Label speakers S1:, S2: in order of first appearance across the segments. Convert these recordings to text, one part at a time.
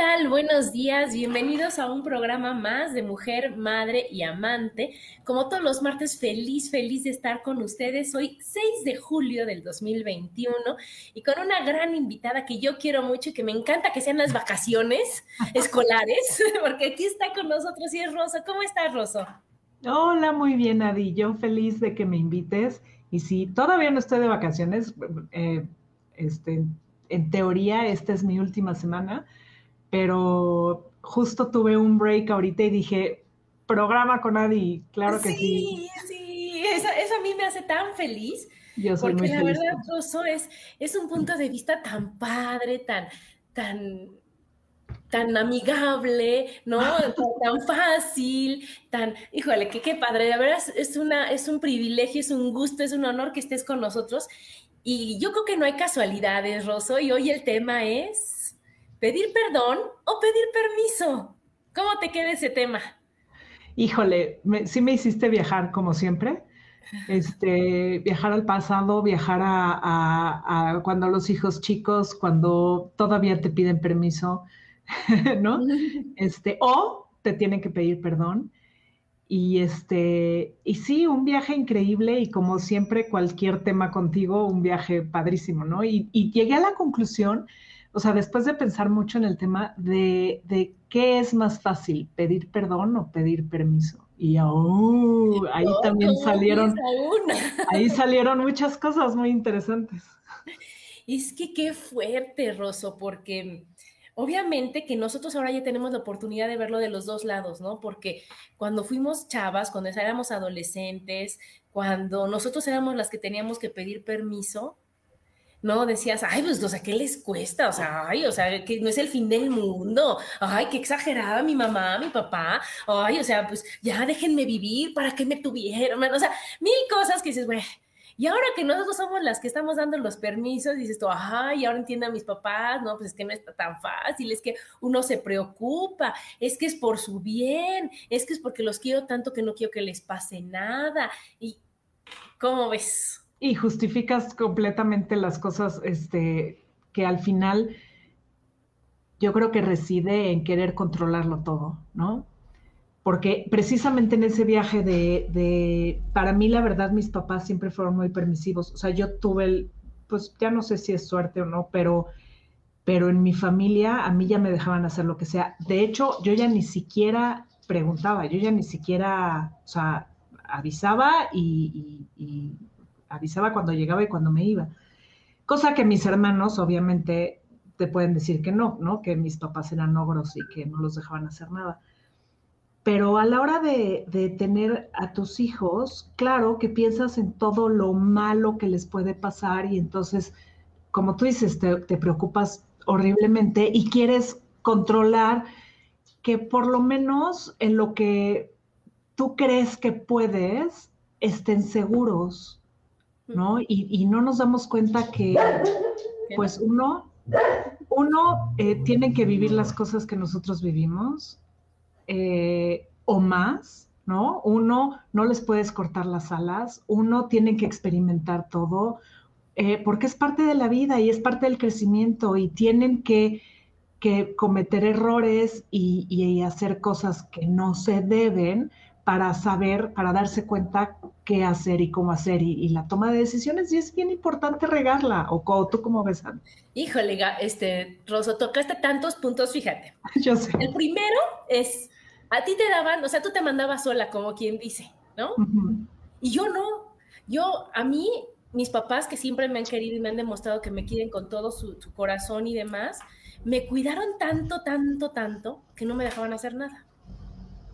S1: Tal? Buenos días, bienvenidos a un programa más de Mujer, Madre y Amante. Como todos los martes, feliz, feliz de estar con ustedes. Hoy 6 de julio del 2021 y con una gran invitada que yo quiero mucho y que me encanta que sean las vacaciones escolares, porque aquí está con nosotros y es Rosa. ¿Cómo estás, Rosa?
S2: Hola, muy bien, Adi. Yo feliz de que me invites. Y si todavía no estoy de vacaciones, eh, este, en teoría esta es mi última semana, pero justo tuve un break ahorita y dije, programa con Adi, claro que sí.
S1: Sí, sí, eso, a mí me hace tan feliz.
S2: Yo soy
S1: porque
S2: la
S1: verdad, Rosso, es, es un punto de vista tan padre, tan, tan, tan amigable, ¿no? tan, fácil, tan, híjole, que qué padre, de verdad es, una, es un privilegio, es un gusto, es un honor que estés con nosotros. Y yo creo que no hay casualidades, Rosso, y hoy el tema es pedir perdón o pedir permiso. ¿Cómo te queda ese tema?
S2: Híjole, sí me hiciste viajar como siempre. Este, viajar al pasado, viajar a, cuando los hijos chicos, cuando todavía te piden permiso, ¿no? Este, o te tienen que pedir perdón. Y este, y sí, un viaje increíble y como siempre cualquier tema contigo, un viaje padrísimo, ¿no? Y, llegué a la conclusión, o sea, después de pensar mucho en el tema de, de qué es más fácil, pedir perdón o pedir permiso. Y oh, ahí también salieron, ahí salieron muchas cosas muy interesantes.
S1: Es que qué fuerte, Rosso, porque Obviamente que nosotros ahora ya tenemos la oportunidad de verlo de los dos lados, ¿no? Porque cuando fuimos chavas, cuando éramos adolescentes, cuando nosotros éramos las que teníamos que pedir permiso, ¿no? Decías, ay, pues, o sea, ¿qué les cuesta? O sea, ay, o sea, que no es el fin del mundo. Ay, qué exagerada mi mamá, mi papá. Ay, o sea, pues ya déjenme vivir, ¿para qué me tuvieron? O sea, mil cosas que dices, güey, y ahora que nosotros somos las que estamos dando los permisos, dices tú, ajá, y ahora entiendo a mis papás, no, pues es que no está tan fácil, es que uno se preocupa, es que es por su bien, es que es porque los quiero tanto que no quiero que les pase nada. ¿Y cómo ves?
S2: Y justificas completamente las cosas este, que al final yo creo que reside en querer controlarlo todo, ¿no? porque precisamente en ese viaje de, para mí la verdad mis papás siempre fueron muy permisivos, o sea, yo tuve el, pues ya no sé si es suerte o no, pero, pero en mi familia a mí ya me dejaban hacer lo que sea. De hecho, yo ya ni siquiera preguntaba, yo ya ni siquiera, o sea, avisaba y avisaba cuando llegaba y cuando me iba. Cosa que mis hermanos obviamente te pueden decir que no, ¿no? Que mis papás eran ogros y que no los dejaban hacer nada pero a la hora de, tener a tus hijos, claro que piensas en todo lo malo que les puede pasar y entonces, como tú dices, te, preocupas horriblemente y quieres controlar que por lo menos en lo que tú crees que puedes, estén seguros, ¿no? Y, no nos damos cuenta que, pues uno, uno eh, tiene que vivir las cosas que nosotros vivimos eh, o más, ¿no? Uno, no les puedes cortar las alas, uno tiene que experimentar todo, eh, porque es parte de la vida y es parte del crecimiento y tienen que que cometer errores y, hacer cosas que no se deben para saber, para darse cuenta qué hacer y cómo hacer y, la toma de decisiones y es bien importante regarla. ¿O tú cómo ves?
S1: Híjole, este, Rosso, tocaste tantos puntos, fíjate.
S2: Yo sé.
S1: El primero es, a ti te daban, o sea, tú te mandabas sola, como quien dice, ¿no? Y yo no. Yo, a mí, mis papás que siempre me han querido y me han demostrado que me quieren con todo su, su corazón y demás, me cuidaron tanto, tanto, tanto, que no me dejaban hacer nada,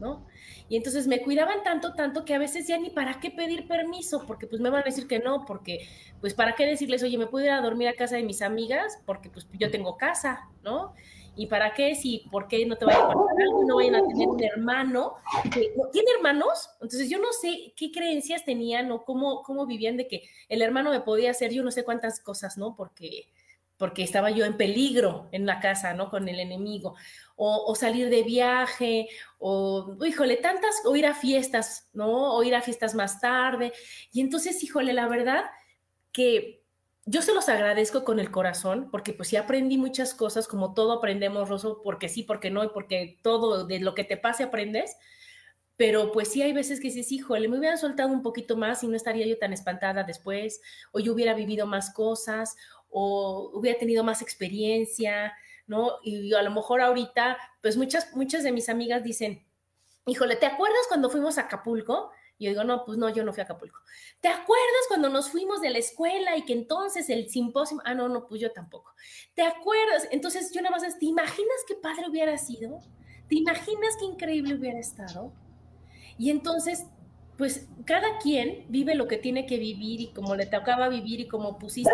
S1: ¿no? Y entonces me cuidaban tanto, tanto que a veces ya ni para qué pedir permiso, porque pues me van a decir que no, porque pues para qué decirles, oye, me puedo ir a dormir a casa de mis amigas, porque pues yo tengo casa, ¿no? ¿Y para qué? Si, ¿por qué no te vayan a pasar algo? No vayan a tener un hermano. ¿Tiene hermanos? Entonces yo no sé qué creencias tenían o cómo, cómo vivían de que el hermano me podía hacer yo no sé cuántas cosas, ¿no? Porque porque estaba yo en peligro en la casa, ¿no? Con el enemigo, o, salir de viaje, o, híjole, tantas, o ir a fiestas, ¿no? O ir a fiestas más tarde. Y entonces, híjole, la verdad que yo se los agradezco con el corazón, porque pues sí aprendí muchas cosas, como todo aprendemos, Rosso, porque sí, porque no, y porque todo de lo que te pase aprendes. Pero pues sí hay veces que dices, híjole, me hubieran soltado un poquito más y no estaría yo tan espantada después, o yo hubiera vivido más cosas, o hubiera tenido más experiencia, ¿no? Y a lo mejor ahorita, pues muchas, muchas de mis amigas dicen, híjole, ¿te acuerdas cuando fuimos a Acapulco? Y yo digo, no, pues no, yo no fui a Acapulco. ¿Te acuerdas cuando nos fuimos de la escuela y que entonces el simposio, ah, no, no, pues yo tampoco. ¿Te acuerdas? Entonces yo nada más, ¿te imaginas qué padre hubiera sido? ¿Te imaginas qué increíble hubiera estado? Y entonces pues cada quien vive lo que tiene que vivir y como le tocaba vivir y como pusiste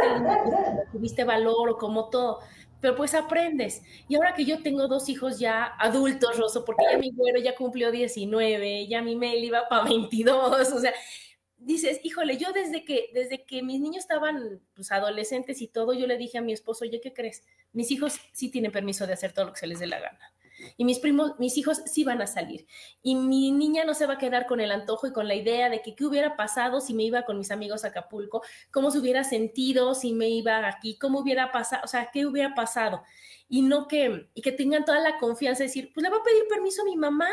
S1: tuviste valor o como todo, pero pues aprendes. Y ahora que yo tengo dos hijos ya adultos, Rosso, porque ya mi güero ya cumplió 19, ya mi Mel iba para 22, o sea, dices, híjole, yo desde que, desde que mis niños estaban pues, adolescentes y todo, yo le dije a mi esposo, oye, ¿qué crees? Mis hijos sí tienen permiso de hacer todo lo que se les dé la gana y mis primos, mis hijos sí van a salir. Y mi niña no se va a quedar con el antojo y con la idea de que qué hubiera pasado si me iba con mis amigos a Acapulco, cómo se hubiera sentido si me iba aquí, cómo hubiera pasado, o sea, qué hubiera pasado. Y no que, y que tengan toda la confianza de decir, pues le va a pedir permiso a mi mamá.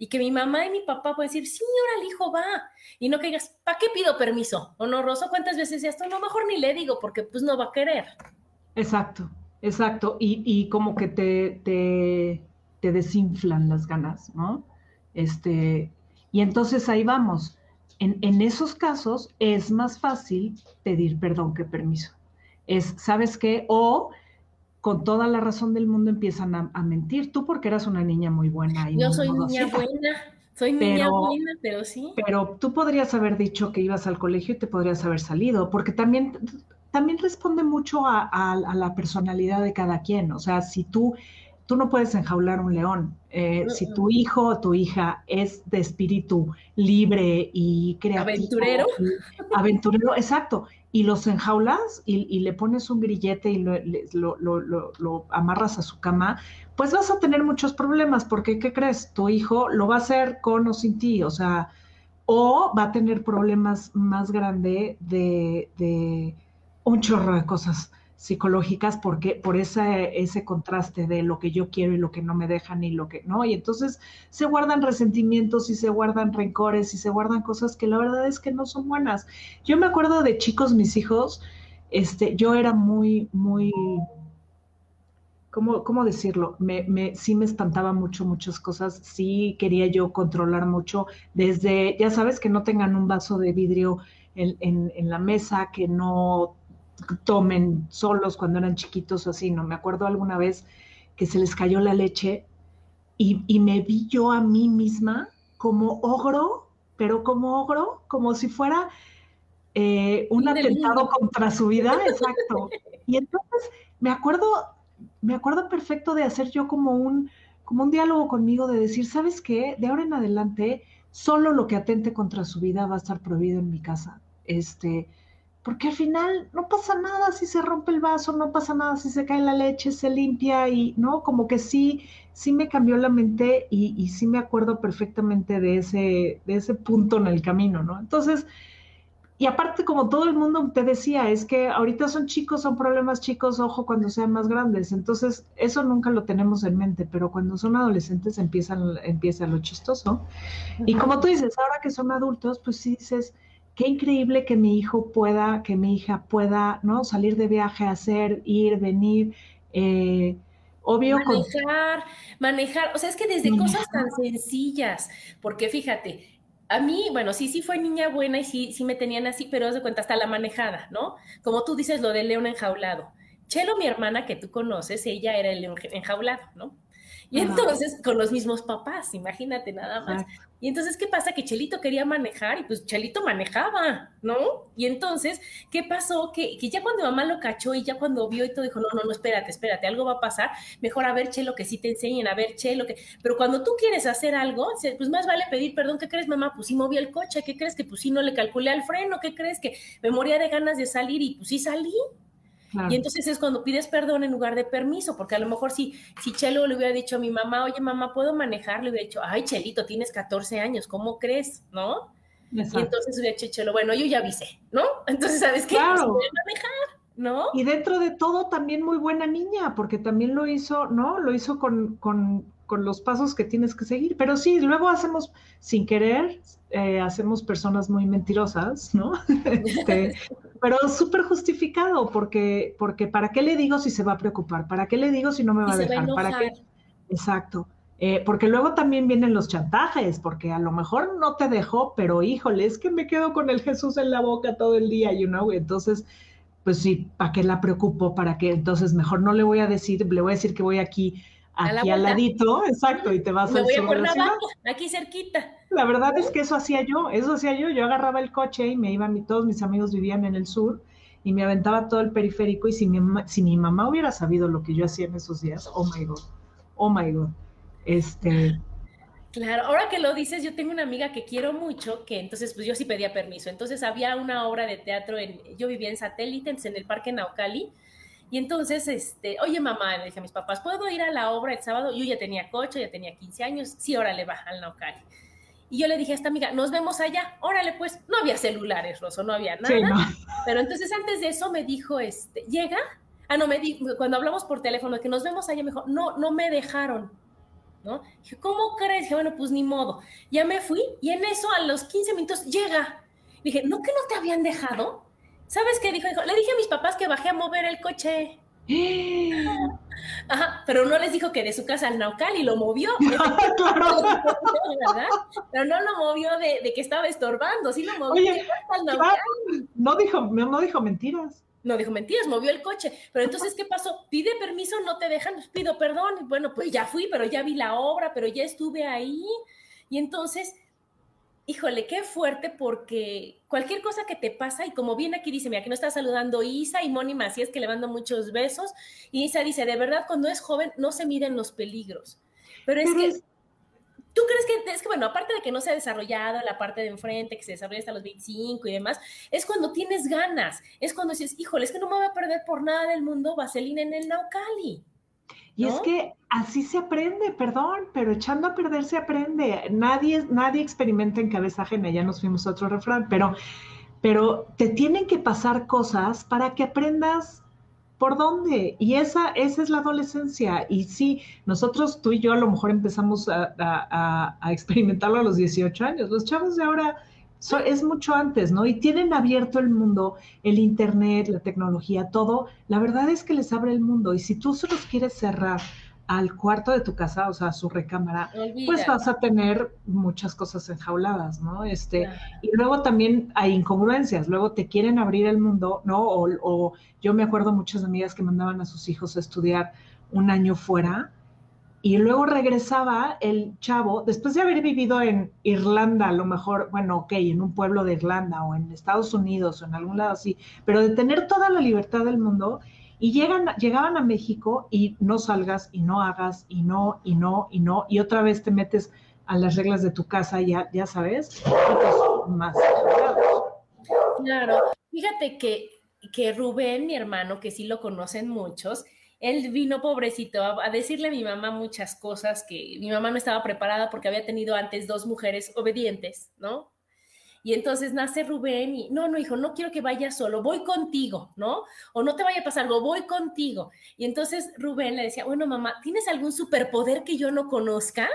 S1: Y que mi mamá y mi papá pueden decir, señora, el hijo va. Y no que digas, ¿para qué pido permiso? ¿O no, Rosa? ¿Cuántas veces esto? No, mejor ni le digo porque pues no va a querer.
S2: Exacto, exacto. Y, y como que te, te, te desinflan las ganas, ¿no? Este, y entonces ahí vamos. En, en, esos casos es más fácil pedir perdón que permiso. Es, ¿sabes qué? O con toda la razón del mundo empiezan a, mentir. Tú porque eras una niña muy buena.
S1: Y Yo soy niña buena. Soy niña buena, pero sí.
S2: Pero tú podrías haber dicho que ibas al colegio y te podrías haber salido, porque también, también responde mucho a, a la personalidad de cada quien. O sea, si tú tú no puedes enjaular un león. Eh, si tu hijo o tu hija es de espíritu libre y creativo.
S1: Aventurero.
S2: aventurero, exacto. Y los enjaulas y, le pones un grillete y lo, lo, amarras a su cama, pues vas a tener muchos problemas, porque ¿qué crees? Tu hijo lo va a hacer con o sin ti, o sea, o va a tener problemas más grandes de, de un chorro de cosas psicológicas porque por ese, ese contraste de lo que yo quiero y lo que no me dejan y lo que no. Y entonces se guardan resentimientos y se guardan rencores y se guardan cosas que la verdad es que no son buenas. Yo me acuerdo de chicos, mis hijos, este, yo era muy, muy, ¿cómo, cómo decirlo? Me, me, sí me espantaba mucho muchas cosas, sí quería yo controlar mucho, desde, ya sabes, que no tengan un vaso de vidrio en, en la mesa, que no tomen solos cuando eran chiquitos o así, ¿no? Me acuerdo alguna vez que se les cayó la leche y, me vi yo a mí misma como ogro, pero como ogro, como si fuera eh, un atentado contra su vida, exacto. Y entonces me acuerdo, me acuerdo perfecto de hacer yo como un, como un diálogo conmigo de decir, ¿sabes qué? De ahora en adelante, solo lo que atente contra su vida va a estar prohibido en mi casa. Este, porque al final no pasa nada si se rompe el vaso, no pasa nada si se cae la leche, se limpia y, ¿no? Como que sí, sí me cambió la mente y, sí me acuerdo perfectamente de ese, de ese punto en el camino, ¿no? Entonces, y aparte, como todo el mundo te decía, es que ahorita son chicos, son problemas chicos, ojo cuando sean más grandes. Entonces, eso nunca lo tenemos en mente, pero cuando son adolescentes empiezan, empieza lo chistoso. Y como tú dices, ahora que son adultos, pues sí dices, qué increíble que mi hijo pueda, que mi hija pueda, ¿no? Salir de viaje, hacer, ir, venir. Eh, obvio.
S1: Manejar, manejar. O sea, es que desde cosas tan sencillas, porque fíjate, a mí, bueno, sí, sí fue niña buena y sí, sí me tenían así, pero haz de cuenta hasta la manejada, ¿no? Como tú dices, lo del león enjaulado. Chelo, mi hermana que tú conoces, ella era el león enjaulado, ¿no? Y entonces, con los mismos papás, imagínate nada más. Y entonces, ¿qué pasa? Que Chelito quería manejar y pues Chelito manejaba, ¿no? Y entonces, ¿qué pasó? Que, que, ya cuando mamá lo cachó y ya cuando vio y todo dijo, no, no, no, espérate, espérate, algo va a pasar, mejor a ver, Chelo, que sí te enseñen, a ver, Chelo, que... Pero cuando tú quieres hacer algo, pues más vale pedir perdón, ¿qué crees, mamá? Pues sí moví el coche, ¿qué crees? Que pues sí no le calculé al freno, ¿qué crees? Que me moría de ganas de salir y pues sí salí, y entonces es cuando pides perdón en lugar de permiso, porque a lo mejor si, si Chelo le hubiera dicho a mi mamá, oye mamá, ¿puedo manejar? Le hubiera dicho, ay Chelito, tienes 14 años, ¿cómo crees? ¿No? Y entonces hubiera dicho Chelo, bueno, yo ya avisé, ¿no? Entonces, ¿sabes qué? Pues manejar. ¿No?
S2: Y dentro de todo también muy buena niña, porque también lo hizo, ¿no? Lo hizo con, con, con los pasos que tienes que seguir. Pero sí, luego hacemos, sin querer, eh, hacemos personas muy mentirosas, ¿no? este, pero súper justificado, porque, porque ¿para qué le digo si se va a preocupar? ¿Para qué le digo si no me va a dejar? ¿Para qué? Exacto. Eh, porque luego también vienen los chantajes, porque a lo mejor no te dejó, pero híjole, es que me quedo con el Jesús en la boca todo el día, you know, entonces, pues sí, ¿para qué la preocupo? ¿Para qué? Entonces, mejor no le voy a decir, le voy a decir que voy aquí, aquí al ladito, exacto, y te vas
S1: me voy a por aquí cerquita.
S2: La verdad es que eso hacía yo, eso hacía yo. Yo agarraba el coche y me iba, todos mis amigos vivían en el sur y me aventaba todo el periférico y si mi, si mi mamá hubiera sabido lo que yo hacía en esos días, oh my God, oh my God. Este,
S1: Claro, ahora que lo dices, yo tengo una amiga que quiero mucho, que entonces pues yo sí pedía permiso. Entonces había una obra de teatro, en, yo vivía en Satélites, en el Parque Naucali, y entonces, este, oye mamá, le dije a mis papás, ¿puedo ir a la obra el sábado? Yo ya tenía coche, ya tenía 15 años, sí, órale, va al Naucali. Y yo le dije a esta amiga, nos vemos allá, órale pues, no había celulares, Rosso, no había nada. Pero entonces antes de eso me dijo, este, ¿llega? Ah, no, me dijo, cuando hablamos por teléfono, que nos vemos allá, me dijo, no, no me dejaron. ¿No? Dije, ¿cómo crees? Dije, bueno, pues ni modo. Ya me fui y en eso a los 15 minutos llega. Dije, ¿no que no te habían dejado? ¿Sabes qué dijo? dijo? Le dije a mis papás que bajé a mover el coche. Ajá, pero no les dijo que de su casa al Naucal y lo movió. Pero no lo movió de, que estaba estorbando, sí lo movió
S2: al Naucal. No dijo, no dijo mentiras.
S1: No dijo mentiras, movió el coche. Pero entonces, ¿qué pasó? Pide permiso, no te dejan, pues pido perdón. Bueno, pues ya fui, pero ya vi la obra, pero ya estuve ahí. Y entonces híjole, qué fuerte porque cualquier cosa que te pasa, y como bien aquí dice, mira, que no está saludando Isa y Moni Macías, que le mando muchos besos, y Isa dice, de verdad, cuando es joven no se miden los peligros. Pero es que, ¿tú crees que, es que, bueno, aparte de que no se ha desarrollado la parte de enfrente, que se desarrolla hasta los 25 y demás, es cuando tienes ganas, es cuando dices, híjole, es que no me voy a perder por nada del mundo vaselina en el Naucali.
S2: Y es que así se aprende, perdón, pero echando a perder se aprende. Nadie, nadie experimenta en cabeza ajena, ya nos fuimos a otro refrán, pero, pero te tienen que pasar cosas para que aprendas por dónde. Y esa, esa es la adolescencia. Y sí, nosotros, tú y yo, a lo mejor empezamos a, a experimentarlo a los 18 años. Los chavos de ahora es mucho antes, ¿no? Y tienen abierto el mundo, el Internet, la tecnología, todo. La verdad es que les abre el mundo. Y si tú se los quieres cerrar al cuarto de tu casa, o sea, a su recámara, pues vas a tener muchas cosas enjauladas, ¿no? Este, y luego también hay incongruencias, luego te quieren abrir el mundo, ¿no? O, o yo me acuerdo muchas amigas que mandaban a sus hijos a estudiar un año fuera y luego regresaba el chavo, después de haber vivido en Irlanda, a lo mejor, bueno, ok, en un pueblo de Irlanda o en Estados Unidos o en algún lado así, pero de tener toda la libertad del mundo, y llegan, llegaban a México y no salgas y no hagas y no, y no, y no, y otra vez te metes a las reglas de tu casa, ya, ya sabes, más.
S1: Claro, fíjate que, que Rubén, mi hermano, que sí lo conocen muchos, él vino pobrecito a, decirle a mi mamá muchas cosas que mi mamá no estaba preparada porque había tenido antes dos mujeres obedientes, ¿no? Y entonces nace Rubén y, no, no, hijo, no quiero que vayas solo, voy contigo, ¿no? O no te vaya a pasar algo, voy contigo. Y entonces Rubén le decía, bueno, mamá, ¿tienes algún superpoder que yo no conozca?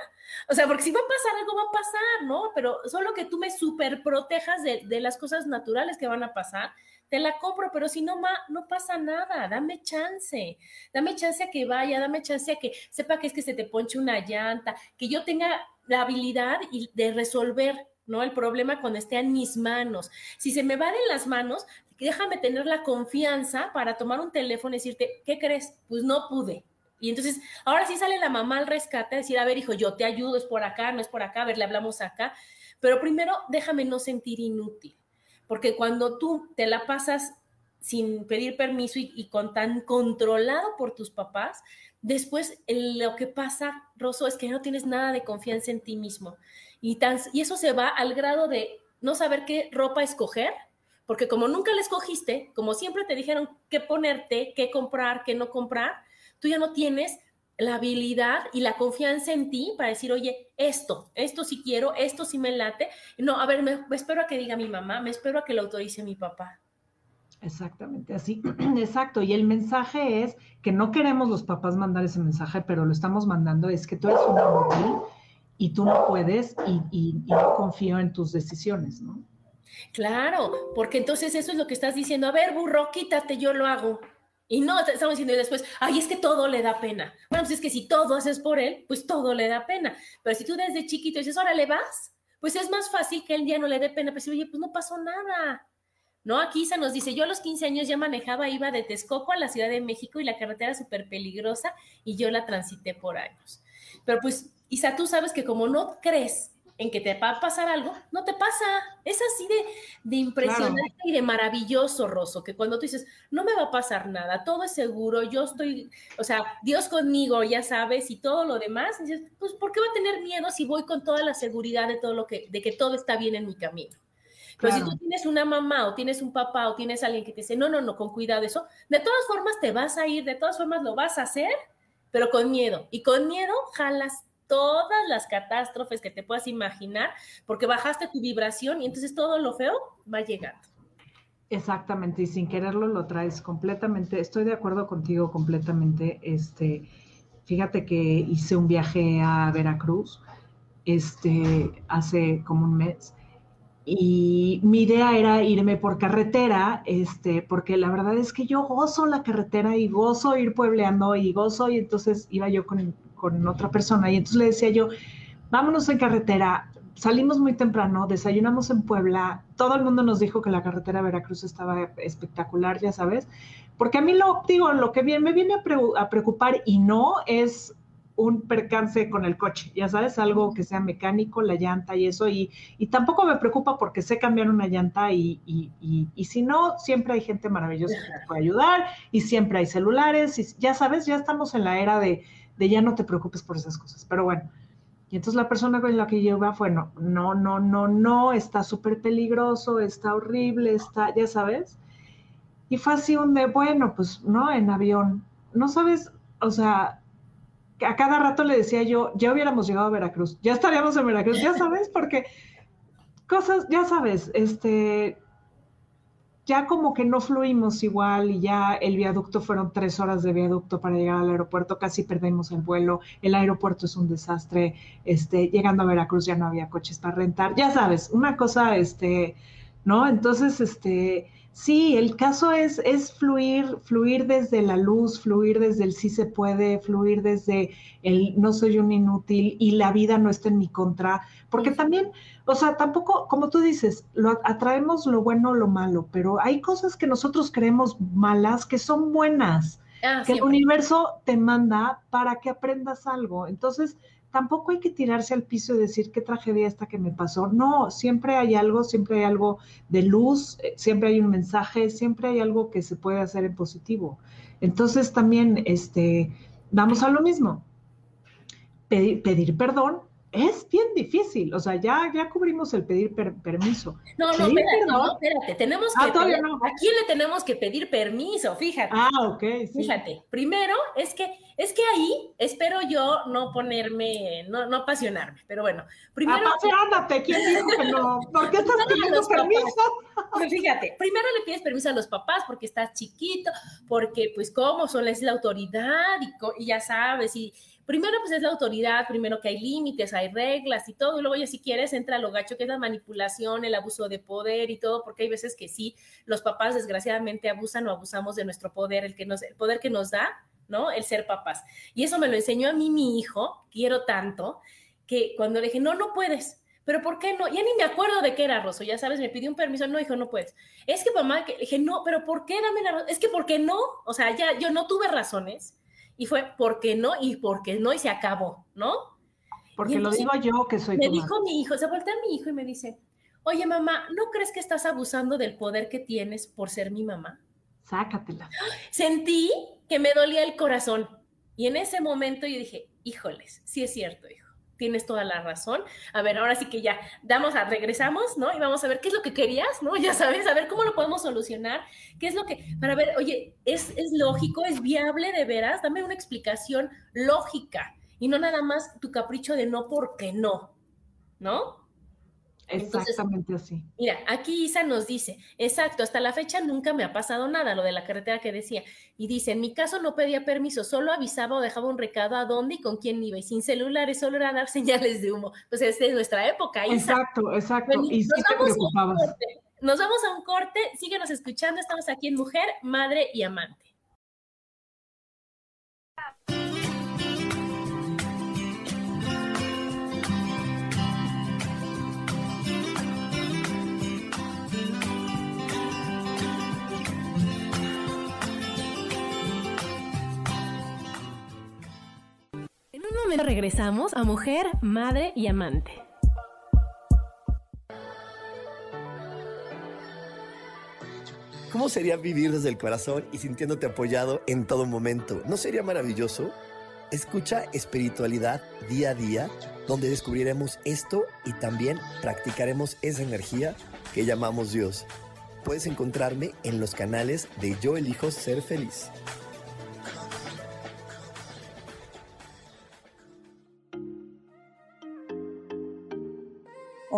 S1: O sea, porque si va a pasar algo, va a pasar, ¿no? Pero solo que tú me superprotejas de, de las cosas naturales que van a pasar te la compro, pero si no, ma, no pasa nada, dame chance, dame chance a que vaya, dame chance a que sepa que es que se te ponche una llanta, que yo tenga la habilidad de resolver, ¿no? El problema cuando esté en mis manos. Si se me va de las manos, déjame tener la confianza para tomar un teléfono y decirte, ¿qué crees? Pues no pude. Y entonces, ahora sí sale la mamá al rescate a decir, a ver, hijo, yo te ayudo, es por acá, no es por acá, a ver, le hablamos acá. Pero primero, déjame no sentir inútil porque cuando tú te la pasas sin pedir permiso y, con tan controlado por tus papás, después lo que pasa, Rosso, es que no tienes nada de confianza en ti mismo. Y, tan, y eso se va al grado de no saber qué ropa escoger, porque como nunca la escogiste, como siempre te dijeron qué ponerte, qué comprar, qué no comprar, tú ya no tienes la habilidad y la confianza en ti para decir, oye, esto, esto sí quiero, esto sí me late. No, a ver, me, espero a que diga mi mamá, me espero a que lo autorice mi papá.
S2: Exactamente, así, exacto. Y el mensaje es que no queremos los papás mandar ese mensaje, pero lo estamos mandando, es que tú eres una mujer y tú no puedes y, y, y no confío en tus decisiones, ¿no?
S1: Claro, porque entonces eso es lo que estás diciendo. A ver, burro, quítate, yo lo hago. Y no, estamos diciendo después, ay, es que todo le da pena. Bueno, pues es que si todo haces por él, pues todo le da pena. Pero si tú desde chiquito dices, órale, vas, pues es más fácil que él ya no le dé pena, pues oye, pues no pasó nada. ¿No? Aquí se nos dice, yo a los 15 años ya manejaba, iba de Texcoco a la Ciudad de México y la carretera era súper peligrosa y yo la transité por años. Pero pues, Isa, tú sabes que como no crees en que te va a pasar algo, no te pasa. Es así de, de impresionante y de maravilloso, Rosso, que cuando tú dices, no me va a pasar nada, todo es seguro, yo estoy, o sea, Dios conmigo, ya sabes, y todo lo demás, dices, pues, ¿por qué va a tener miedo si voy con toda la seguridad de todo lo que, de que todo está bien en mi camino? Pero si tú tienes una mamá o tienes un papá o tienes alguien que te dice, no, no, no, con cuidado eso, de todas formas te vas a ir, de todas formas lo vas a hacer, pero con miedo. Y con miedo jalas todas las catástrofes que te puedas imaginar, porque bajaste tu vibración y entonces todo lo feo va llegando.
S2: Exactamente, y sin quererlo lo traes completamente. Estoy de acuerdo contigo completamente. Este, fíjate que hice un viaje a Veracruz este, hace como un mes y mi idea era irme por carretera, este, porque la verdad es que yo gozo la carretera y gozo ir puebleando y gozo y entonces iba yo con con otra persona. Y entonces le decía yo, vámonos en carretera, salimos muy temprano, desayunamos en Puebla, todo el mundo nos dijo que la carretera Veracruz estaba espectacular, ya sabes, porque a mí lo digo, lo que me viene a, preocupar y no es un percance con el coche, ya sabes, algo que sea mecánico, la llanta y eso, y, y tampoco me preocupa porque sé cambiar una llanta y, y, y, si no, siempre hay gente maravillosa que te puede ayudar y siempre hay celulares, y ya sabes, ya estamos en la era de, de ya no te preocupes por esas cosas. Pero bueno, y entonces la persona con la que iba fue, no, no, no, no, no, está súper peligroso, está horrible, está, ya sabes. Y fue así un de, bueno, pues no, en avión. No sabes, o sea, a cada rato le decía yo, ya hubiéramos llegado a Veracruz, ya estaríamos en Veracruz, ya sabes, porque cosas, ya sabes, este, ya como que no fluimos igual y ya el viaducto fueron tres horas de viaducto para llegar al aeropuerto, casi perdimos el vuelo, el aeropuerto es un desastre, este, llegando a Veracruz ya no había coches para rentar, ya sabes, una cosa, este, ¿no? Entonces, este, sí, el caso es, es fluir, fluir desde la luz, fluir desde el sí se puede, fluir desde el no soy un inútil y la vida no está en mi contra, porque también o sea, tampoco, como tú dices, lo atraemos lo bueno o lo malo, pero hay cosas que nosotros creemos malas que son buenas, ah, que el universo te manda para que aprendas algo. Entonces, tampoco hay que tirarse al piso y decir qué tragedia esta que me pasó. No, siempre hay algo, siempre hay algo de luz, eh, siempre hay un mensaje, siempre hay algo que se puede hacer en positivo. Entonces, también, este, vamos a lo mismo. pedir perdón es bien difícil. O sea, ya, ya cubrimos el pedir permiso.
S1: No, no, espérate, no, espérate. Tenemos ah, que ah, no. ¿A quién le tenemos que pedir permiso? Fíjate.
S2: Ah, ok.
S1: Fíjate. Primero, es que, es que ahí espero yo no ponerme, no, no apasionarme. Pero bueno, primero.
S2: Apasionate, ¿quién dijo que no? ¿Por qué estás pidiendo permiso?
S1: fíjate, primero le pides permiso a los papás porque estás chiquito, porque, pues, ¿cómo son? Es la autoridad y, y ya sabes, y primero pues es la autoridad, primero que hay límites, hay reglas y todo, y luego ya si quieres entra lo gacho que es la manipulación, el abuso de poder y todo, porque hay veces que sí, los papás desgraciadamente abusan o abusamos de nuestro poder, el, que nos, el poder que nos da, ¿no? El ser papás. Y eso me lo enseñó a mí mi hijo, quiero tanto, que cuando le dije, no, no puedes, pero ¿por qué no? Ya ni me acuerdo de qué era Rosso, ya sabes, me pidió un permiso, no, hijo, no puedes. Es que mamá, que, dije, no, pero ¿por qué dame la Es que ¿por qué no? O sea, ya yo no tuve razones y fue porque no y porque no y se acabó, ¿no?
S2: Porque lo digo yo que soy
S1: Me dijo mi hijo, se voltea a mi hijo y me dice, oye mamá, ¿no crees que estás abusando del poder que tienes por ser mi mamá?
S2: Sácatela.
S1: Sentí que me dolía el corazón y en ese momento yo dije, híjoles, sí es cierto, hijo tienes toda la razón. A ver, ahora sí que ya damos a regresamos, ¿no? Y vamos a ver qué es lo que querías, ¿no? Ya sabes, a ver cómo lo podemos solucionar, qué es lo que, para ver, oye, ¿es, es lógico, es viable de veras? Dame una explicación lógica y no nada más tu capricho de no porque no, ¿no?
S2: Exactamente así.
S1: Mira, aquí Isa nos dice, exacto, hasta la fecha nunca me ha pasado nada, lo de la carretera que decía. Y dice, en mi caso no pedía permiso, solo avisaba o dejaba un recado a dónde y con quién iba. Y sin celulares solo era dar señales de humo. Pues es de nuestra época.
S2: Exacto, exacto. y sí te preocupabas.
S1: Nos vamos a un corte, síguenos escuchando, estamos aquí en Mujer, Madre y Amante. Regresamos a mujer, madre y amante.
S3: ¿Cómo sería vivir desde el corazón y sintiéndote apoyado en todo momento? ¿No sería maravilloso? Escucha espiritualidad día a día, donde descubriremos esto y también practicaremos esa energía que llamamos Dios. Puedes encontrarme en los canales de Yo elijo ser feliz.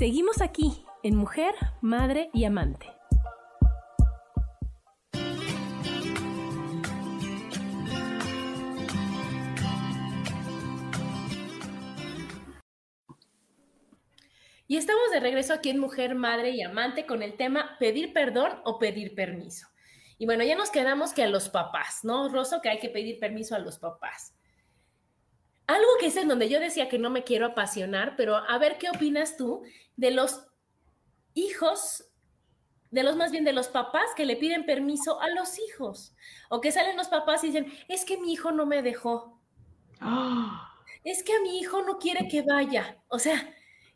S1: Seguimos aquí en Mujer, Madre y Amante. Y estamos de regreso aquí en Mujer, Madre y Amante con el tema pedir perdón o pedir permiso. Y bueno, ya nos quedamos que a los papás, ¿no, Rosso? Que hay que pedir permiso a los papás. Algo que es en donde yo decía que no me quiero apasionar, pero a ver qué opinas tú de los hijos, de los más bien de los papás que le piden permiso a los hijos, o que salen los papás y dicen, es que mi hijo no me dejó. Es que a mi hijo no quiere que vaya. O sea,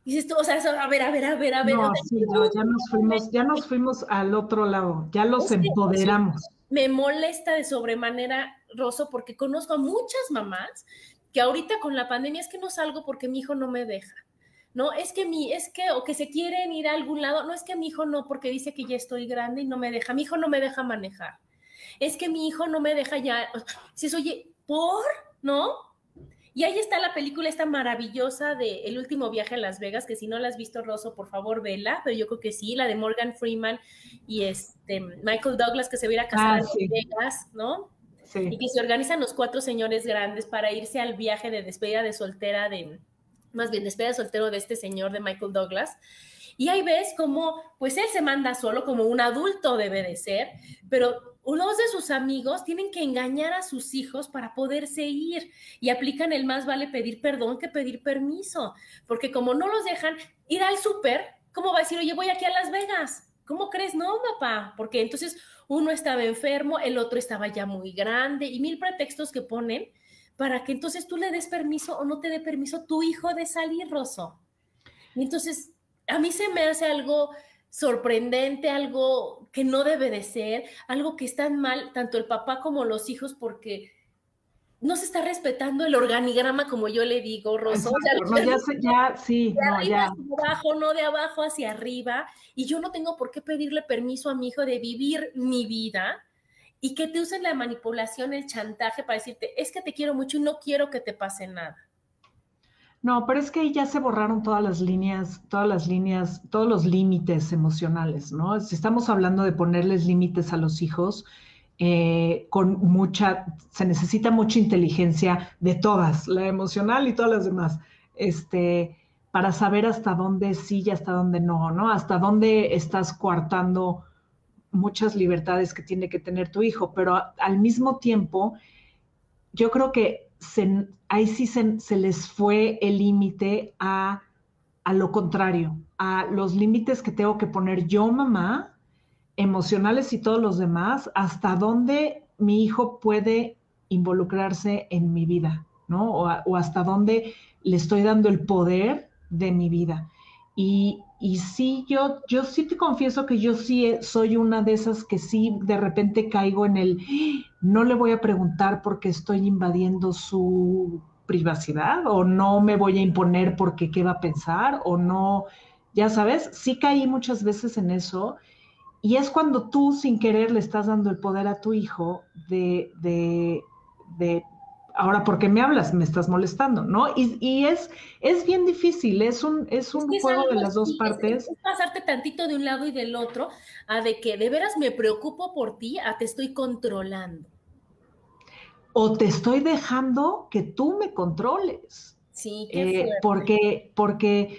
S1: dices tú, o sea, a ver, a ver, a ver, a ver.
S2: ya nos fuimos, ya nos fuimos al otro lado, ya los empoderamos.
S1: Me molesta de sobremanera, Rosso, porque conozco a muchas mamás que ahorita con la pandemia es que no salgo porque mi hijo no me deja. ¿no? Es que mi, es que, o que se quieren ir a algún lado, no es que mi hijo no, porque dice que ya estoy grande y no me deja, mi hijo no me deja manejar. Es que mi hijo no me deja ya, si es, oye, ¿por? ¿No? Y ahí está la película esta maravillosa de El último viaje a Las Vegas, que si no la has visto, Rosso, por favor, vela, pero yo creo que sí, la de Morgan Freeman y este Michael Douglas que se viera a casar
S2: Ah, sí.
S1: en Vegas, ¿no? Y que se organizan los cuatro señores grandes para irse al viaje de despedida de soltera de, más bien despedida de soltero de este señor de Michael Douglas. Y ahí ves como, pues él se manda solo como un adulto debe de ser, pero unos de sus amigos tienen que engañar a sus hijos para poderse ir y aplican el más vale pedir perdón que pedir permiso, porque como no los dejan ir al súper, ¿cómo va a decir, oye, voy aquí a Las Vegas? ¿Cómo crees? No, papá, porque entonces uno estaba enfermo, el otro estaba ya muy grande y mil pretextos que ponen para que entonces tú le des permiso o no te dé permiso tu hijo de salir, Rosso. Y entonces a mí se me hace algo sorprendente, algo que no debe de ser, algo que están mal tanto el papá como los hijos porque no se está respetando el organigrama como yo le digo, Rosso.
S2: No, ya, sí,
S1: de
S2: no,
S1: arriba
S2: ya.
S1: hacia abajo, no de abajo hacia arriba, y yo no tengo por qué pedirle permiso a mi hijo de vivir mi vida y que te usen la manipulación, el chantaje para decirte, es que te quiero mucho y no quiero que te pase nada.
S2: No, pero es que ahí ya se borraron todas las líneas, todas las líneas, todos los límites emocionales, ¿no? Si estamos hablando de ponerles límites a los hijos, eh, con mucha, se necesita mucha inteligencia de todas, la emocional y todas las demás, este, para saber hasta dónde sí y hasta dónde no, ¿no? Hasta dónde estás coartando muchas libertades que tiene que tener tu hijo, pero al mismo tiempo, yo creo que ahí sí se, se les fue el límite a, a lo contrario, a los límites que tengo que poner yo, mamá, emocionales y todos los demás, hasta dónde mi hijo puede involucrarse en mi vida, ¿no? O, hasta dónde le estoy dando el poder de mi vida. Y, y sí, yo, yo sí te confieso que yo sí eh, soy una de esas que sí de repente caigo en el, no le voy a preguntar porque estoy invadiendo su privacidad o no me voy a imponer porque qué va a pensar o no, ya sabes, sí caí muchas veces en eso y es cuando tú sin querer le estás dando el poder a tu hijo de, de, de ahora, ¿por qué me hablas? Me estás molestando, ¿no? Y, y es, es bien difícil, es un, es un
S1: Es que es
S2: juego de las dos partes.
S1: Es, pasarte tantito de un lado y del otro a de que de veras me preocupo por ti, a te estoy controlando.
S2: O te estoy dejando que tú me controles.
S1: Sí, qué
S2: Eh, porque, porque,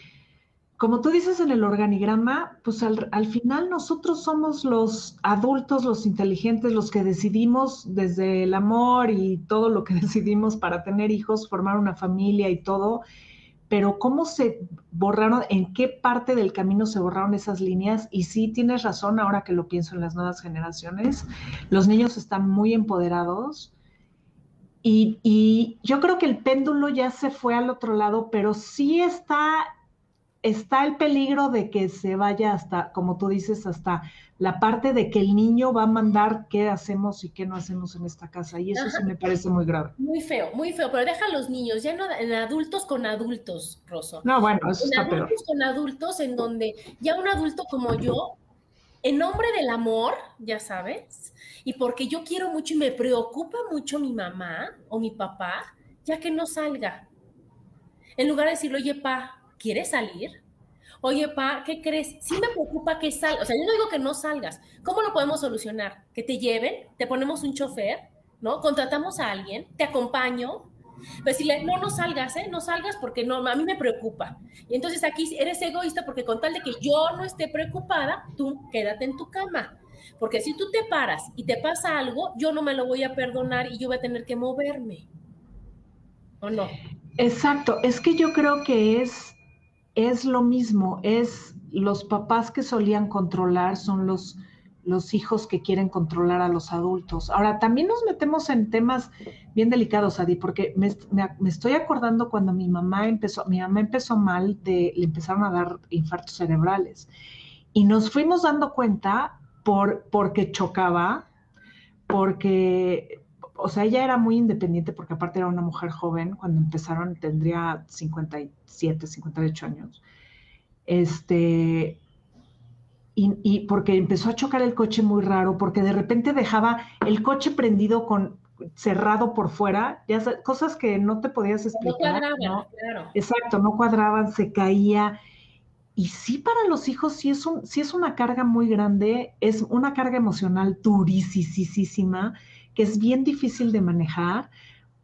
S2: como tú dices en el organigrama, pues al, al final nosotros somos los adultos, los inteligentes, los que decidimos desde el amor y todo lo que decidimos para tener hijos, formar una familia y todo, pero cómo se borraron, en qué parte del camino se borraron esas líneas. Y sí, tienes razón ahora que lo pienso en las nuevas generaciones, los niños están muy empoderados. Y, y yo creo que el péndulo ya se fue al otro lado, pero sí está, está el peligro de que se vaya hasta, como tú dices, hasta la parte de que el niño va a mandar qué hacemos y qué no hacemos en esta casa. Y eso sí me parece muy grave.
S1: Muy feo, muy feo, pero deja a los niños, ya no en adultos con adultos, Rosso.
S2: No, bueno, eso
S1: en
S2: está peor.
S1: adultos con adultos en donde ya un adulto como yo, en nombre del amor, ya sabes, y porque yo quiero mucho y me preocupa mucho mi mamá o mi papá, ya que no salga. En lugar de decirle, oye, pa, ¿quieres salir? Oye, pa, ¿qué crees? Sí me preocupa que salgas. O sea, yo no digo que no salgas. ¿Cómo lo podemos solucionar? Que te lleven, te ponemos un chofer, ¿no? Contratamos a alguien, te acompaño, decirle, no, no salgas, ¿eh? No salgas porque no, a mí me preocupa. Y entonces aquí eres egoísta porque con tal de que yo no esté preocupada, tú quédate en tu cama. Porque si tú te paras y te pasa algo, yo no me lo voy a perdonar y yo voy a tener que moverme. ¿O no?
S2: Exacto, es que yo creo que es, es lo mismo, es los papás que solían controlar son los, los hijos que quieren controlar a los adultos. Ahora, también nos metemos en temas bien delicados, Adi, porque me, me- estoy acordando cuando mi mamá empezó, empezó mal, le empezaron a dar infartos cerebrales. Y nos fuimos dando cuenta por, porque chocaba, porque o sea, ella era muy independiente porque aparte era una mujer joven, cuando empezaron tendría 57, 58 años. Este, y, porque empezó a chocar el coche muy raro, porque de repente dejaba el coche prendido con cerrado por fuera, ya cosas que no te podías explicar. No cuadraban, claro. Exacto, no cuadraban, se caía. Y sí para los hijos sí es, un, sí es una carga muy grande, es una carga emocional durísima, que es bien difícil de manejar,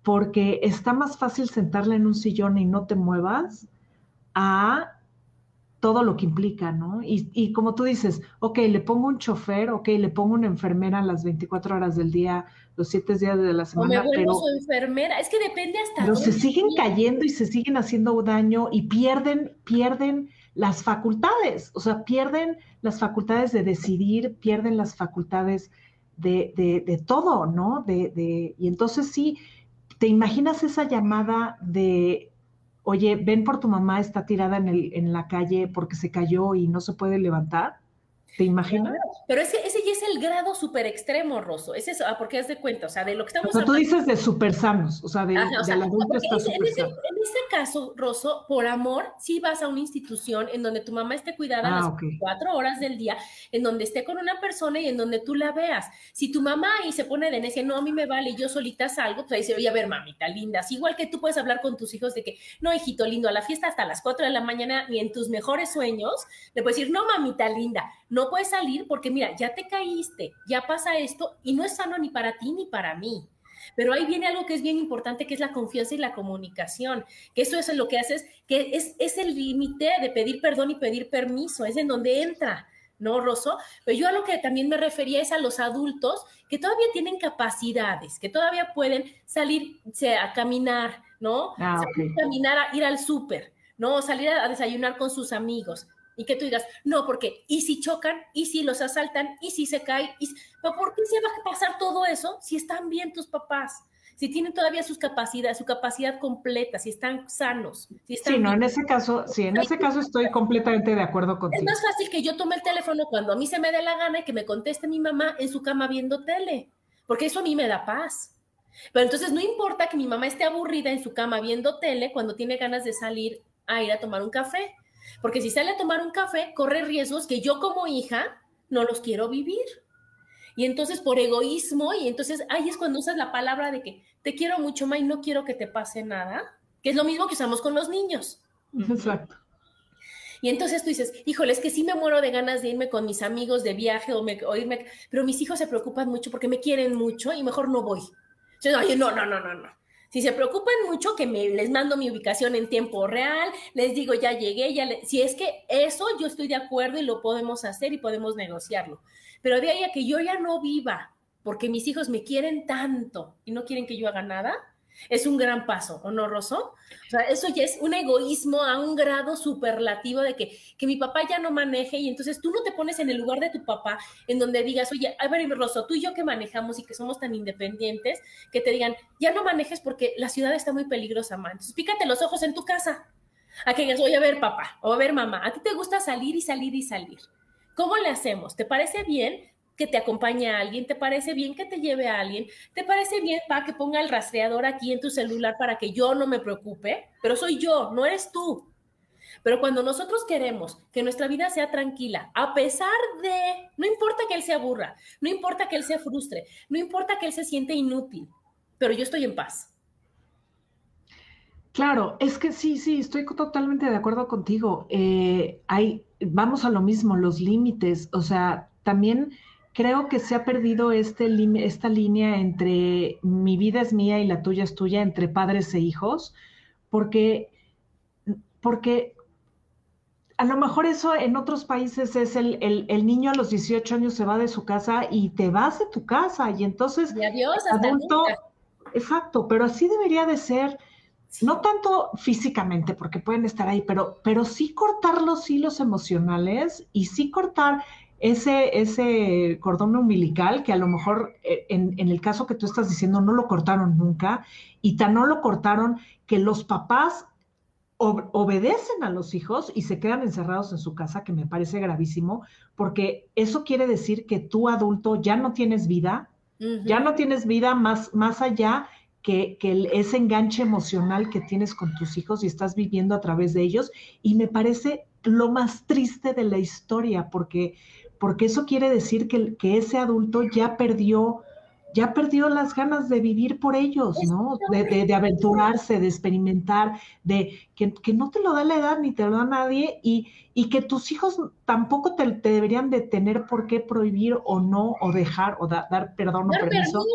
S2: porque está más fácil sentarla en un sillón y no te muevas a todo lo que implica, ¿no? Y, como tú dices, ok, le pongo un chofer, ok, le pongo una enfermera las 24 horas del día, los 7 días de la semana.
S1: O me vuelvo su enfermera, es que depende hasta.
S2: Pero se siguen cayendo y se siguen haciendo daño y pierden, pierden las facultades, o sea, pierden las facultades de decidir, pierden las facultades de, de, de todo, ¿no? De, de, y entonces sí, ¿te imaginas esa llamada de oye, ven por tu mamá, está tirada en, el, en la calle porque se cayó y no se puede levantar. ¿Te imaginas?
S1: Pero ese, ese es el grado súper extremo, Rosso. Es eso, ah, porque haz de cuenta, o sea, de lo que estamos
S2: o sea, tú dices de súper sanos, o sea, de, Ajá, del adulto está
S1: en, ese, en ese caso, Rosso, por amor, sí vas a una institución en donde tu mamá esté cuidada ah, las cuatro horas del día, en donde esté con una persona y en donde tú la veas. Si tu mamá ahí se pone de necia, no, a mí me vale, yo solita salgo, pues ahí se oye, a ver, mamita linda. igual que tú puedes hablar con tus hijos de que, no, hijito lindo, a la fiesta hasta las cuatro de la mañana, ni en tus mejores sueños, le puedes decir, no, mamita linda, no puedes salir porque mira, ya te caíste, ya pasa esto y no es sano ni para ti ni para mí. Pero ahí viene algo que es bien importante, que es la confianza y la comunicación, que eso es lo que haces, que es, es el límite de pedir perdón y pedir permiso, es en donde entra, ¿no, Rosso? Pero yo a lo que también me refería es a los adultos que todavía tienen capacidades, que todavía pueden salir a caminar, ¿no? Ah, caminar, a ir al súper, ¿no? Salir a desayunar con sus amigos y que tú digas, no, porque, ¿y si chocan? ¿Y si los asaltan? ¿Y si se caen? ¿Y ¿Pero por qué se va a pasar todo eso si están bien tus papás? Si tienen todavía sus capacidades, su capacidad completa, si están sanos. Si están
S2: sí, no, en ese caso, sí, en ese caso estoy completamente de acuerdo contigo.
S1: Es más fácil que yo tome el teléfono cuando a mí se me dé la gana y que me conteste mi mamá en su cama viendo tele, porque eso a mí me da paz. Pero entonces no importa que mi mamá esté aburrida en su cama viendo tele cuando tiene ganas de salir a ir a tomar un café porque si sale a tomar un café, corre riesgos que yo como hija no los quiero vivir. Y entonces por egoísmo, y entonces ahí es cuando usas la palabra de que te quiero mucho, más y no quiero que te pase nada, que es lo mismo que usamos con los niños.
S2: Exacto.
S1: Y entonces tú dices, híjole, es que sí me muero de ganas de irme con mis amigos de viaje o, o irme, pero mis hijos se preocupan mucho porque me quieren mucho y mejor no voy. Entonces, no, no, no, no, no. Si se preocupan mucho, que me, les mando mi ubicación en tiempo real, les digo, ya llegué, ya si es que eso yo estoy de acuerdo y lo podemos hacer y podemos negociarlo. Pero de ahí a que yo ya no viva porque mis hijos me quieren tanto y no quieren que yo haga nada, es un gran paso, ¿o no, Rosso? O sea, eso ya es un egoísmo a un grado superlativo de que, que mi papá ya no maneje y entonces tú no te pones en el lugar de tu papá en donde digas, oye, a ver, Rosso, tú y yo que manejamos y que somos tan independientes, que te digan, ya no manejes porque la ciudad está muy peligrosa, man. Entonces pícate los ojos en tu casa. A que digas, oye, a ver, papá, o a ver, mamá, a ti te gusta salir y salir y salir. ¿Cómo le hacemos? ¿Te parece bien que te acompañe a alguien, ¿te parece bien que te lleve a alguien? ¿Te parece bien, para que ponga el rastreador aquí en tu celular para que yo no me preocupe? Pero soy yo, no eres tú. Pero cuando nosotros queremos que nuestra vida sea tranquila, a pesar de, no importa que él se aburra, no importa que él se frustre, no importa que él se siente inútil, pero yo estoy en paz.
S2: Claro, es que sí, sí, estoy totalmente de acuerdo contigo. Eh, hay, vamos a lo mismo, los límites, o sea, también creo que se ha perdido este, esta línea entre mi vida es mía y la tuya es tuya, entre padres e hijos, porque, porque a lo mejor eso en otros países es el, el, niño a los 18 años se va de su casa y te vas de tu casa y entonces...
S1: Y adiós, adulto,
S2: Exacto, pero así debería de ser. No tanto físicamente, porque pueden estar ahí, pero, pero sí cortar los hilos emocionales y sí cortar ese, ese cordón umbilical que a lo mejor eh, en, el caso que tú estás diciendo no lo cortaron nunca y tan no lo cortaron que los papás obedecen a los hijos y se quedan encerrados en su casa, que me parece gravísimo, porque eso quiere decir que tú adulto ya no tienes vida, Ya no tienes vida más, más allá que, que, ese enganche emocional que tienes con tus hijos y estás viviendo a través de ellos. Y me parece lo más triste de la historia, porque, porque eso quiere decir que, que ese adulto ya perdió ya perdió las ganas de vivir por ellos, ¿no? De, aventurarse, de experimentar, de que, no te lo da la edad ni te lo da nadie y, y que tus hijos tampoco te, deberían de tener por qué prohibir o no, o dejar, o dar perdón o permiso,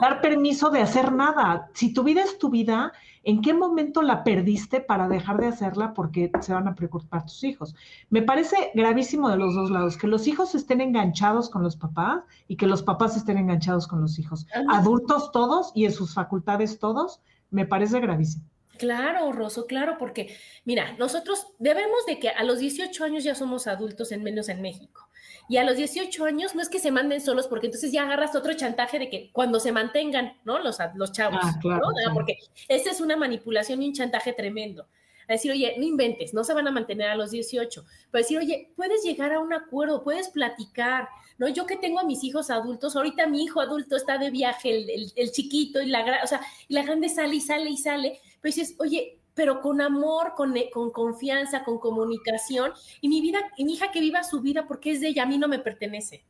S2: dar permiso de hacer nada. Si tu vida es tu vida, ¿En qué momento la perdiste para dejar de hacerla porque se van a preocupar tus hijos? Me parece gravísimo de los dos lados, que los hijos estén enganchados con los papás y que los papás estén enganchados con los hijos. Adultos todos y en sus facultades todos, me parece gravísimo.
S1: Claro, Rosso, claro, porque mira, nosotros debemos de que a los 18 años ya somos adultos, en menos en México. Y a los 18 años no es que se manden solos, porque entonces ya agarras otro chantaje de que cuando se mantengan, ¿no? Los, los chavos, ah, ¿no? Porque esa es una manipulación y un chantaje tremendo. A decir, oye, no inventes, no se van a mantener a los 18. Pero decir, oye, puedes llegar a un acuerdo, puedes platicar, ¿no? Yo que tengo a mis hijos adultos, ahorita mi hijo adulto está de viaje, el, el, chiquito y la, o sea, y la grande sale y sale y sale, pero dices, oye, pero con amor, con, eh, con, confianza, con comunicación. Y mi vida, y mi hija que viva su vida porque es de ella, a mí no me pertenece.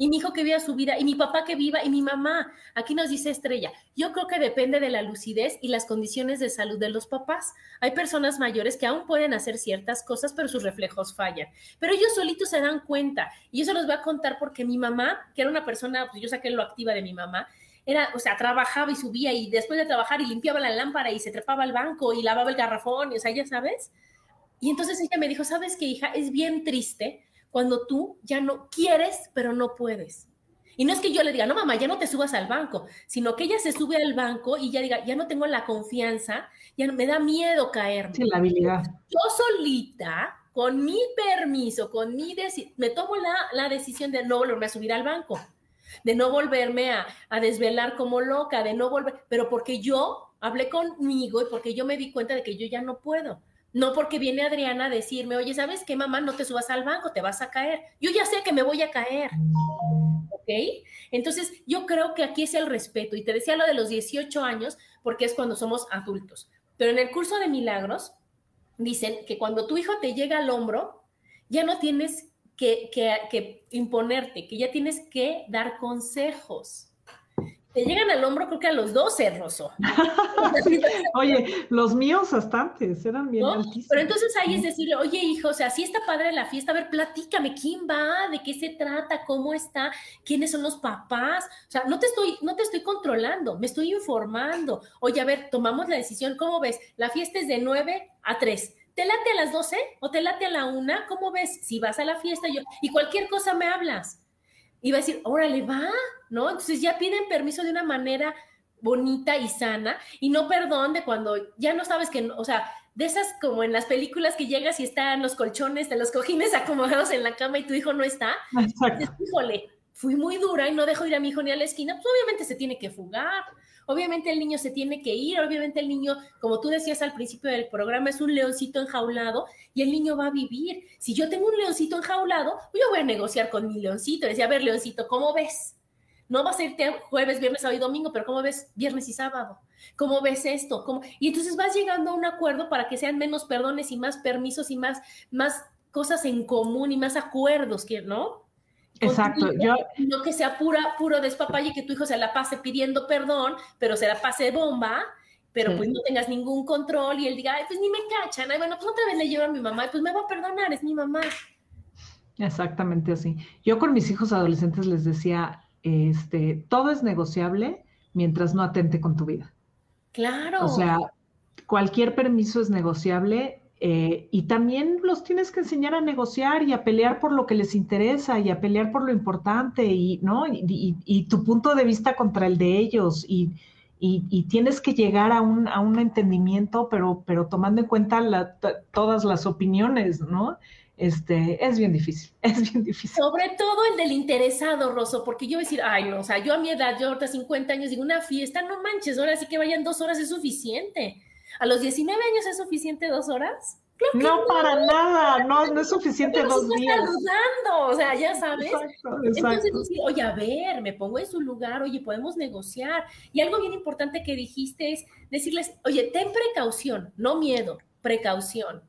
S1: Y mi hijo que viva su vida, y mi papá que viva, y mi mamá. Aquí nos dice Estrella, yo creo que depende de la lucidez y las condiciones de salud de los papás. Hay personas mayores que aún pueden hacer ciertas cosas, pero sus reflejos fallan. Pero ellos solitos se dan cuenta. Y eso los voy a contar porque mi mamá, que era una persona, pues yo saqué lo activa de mi mamá, era, o sea, trabajaba y subía y después de trabajar y limpiaba la lámpara y se trepaba al banco y lavaba el garrafón, o sea, ya sabes. Y entonces ella me dijo, ¿sabes qué, hija? Es bien triste cuando tú ya no quieres, pero no puedes. Y no es que yo le diga, no, mamá, ya no te subas al banco, sino que ella se sube al banco y ya diga, ya no tengo la confianza, ya me da miedo caerme.
S2: Sí, la habilidad.
S1: Yo solita, con mi permiso, con mi decisión, me tomo la, la decisión de no volverme a subir al banco de no volverme a, desvelar como loca, de no volver, pero porque yo hablé conmigo y porque yo me di cuenta de que yo ya no puedo. No porque viene Adriana a decirme, oye, ¿sabes qué, mamá? No te subas al banco, te vas a caer. Yo ya sé que me voy a caer. ¿Ok? Entonces, yo creo que aquí es el respeto. Y te decía lo de los 18 años, porque es cuando somos adultos. Pero en el curso de milagros, dicen que cuando tu hijo te llega al hombro, ya no tienes que, imponerte, que ya tienes que dar consejos. Te llegan al hombro, creo que a los 12, Rosso.
S2: Oye, los míos hasta antes eran bien
S1: Pero entonces ahí es decirle, oye, hijo, o sea, si está padre la fiesta, a ver, platícame, ¿quién va? ¿De qué se trata? ¿Cómo está? ¿Quiénes son los papás? O sea, no te estoy, no te estoy controlando, me estoy informando. Oye, a ver, tomamos la decisión, ¿cómo ves? La fiesta es de 9 a 3 ¿te late a las 12 o te late a la 1? ¿Cómo ves? Si vas a la fiesta yo, y cualquier cosa me hablas. Y va a decir, órale, va, ¿no? Entonces ya piden permiso de una manera bonita y sana y no perdón de cuando ya no sabes que, o sea, de esas como en las películas que llegas y están los colchones de los cojines acomodados en la cama y tu hijo no está. híjole, fui muy dura y no dejo ir a mi hijo ni a la esquina, pues obviamente se tiene que fugar. Obviamente el niño se tiene que ir, obviamente el niño, como tú decías al principio del programa, es un leoncito enjaulado y el niño va a vivir. Si yo tengo un leoncito enjaulado, pues yo voy a negociar con mi leoncito, decía, a ver, leoncito, ¿cómo ves? No vas a irte jueves, viernes, sábado y domingo, pero ¿cómo ves viernes y sábado? ¿Cómo ves esto? ¿Cómo? Y entonces vas llegando a un acuerdo para que sean menos perdones y más permisos y más, más cosas en común y más acuerdos, ¿no?
S2: Exacto. Yo...
S1: No que sea pura, puro despapalle y que tu hijo se la pase pidiendo perdón, pero se la pase bomba, pero pues no tengas ningún control y él diga, Ay, pues ni me cachan, Ay, bueno, pues otra vez le llevo a mi mamá, pues me va a perdonar, es mi mamá.
S2: Exactamente así. Yo con mis hijos adolescentes les decía, este, todo es negociable mientras no atente con tu vida.
S1: Claro.
S2: O sea, cualquier permiso es negociable eh, y también los tienes que enseñar a negociar y a pelear por lo que les interesa y a pelear por lo importante y, ¿no? y, tu punto de vista contra el de ellos y, tienes que llegar a un, a un entendimiento, pero, pero tomando en cuenta todas las opiniones, ¿no? Este, es bien difícil, es bien difícil.
S1: Sobre todo el del interesado, Rosso, porque yo voy a decir, ay, no, o sea, yo a mi edad, yo ahorita 50 años, digo, una fiesta, no manches, ahora sí que vayan dos horas es suficiente. ¿A los 19 años es suficiente dos horas?
S2: no, para nada, no, no es suficiente dos días.
S1: saludando, o sea, ya sabes. Exacto, Entonces decir, oye, a ver, me pongo en su lugar, oye, podemos negociar. Y algo bien importante que dijiste es decirles, oye, ten precaución, no miedo, precaución.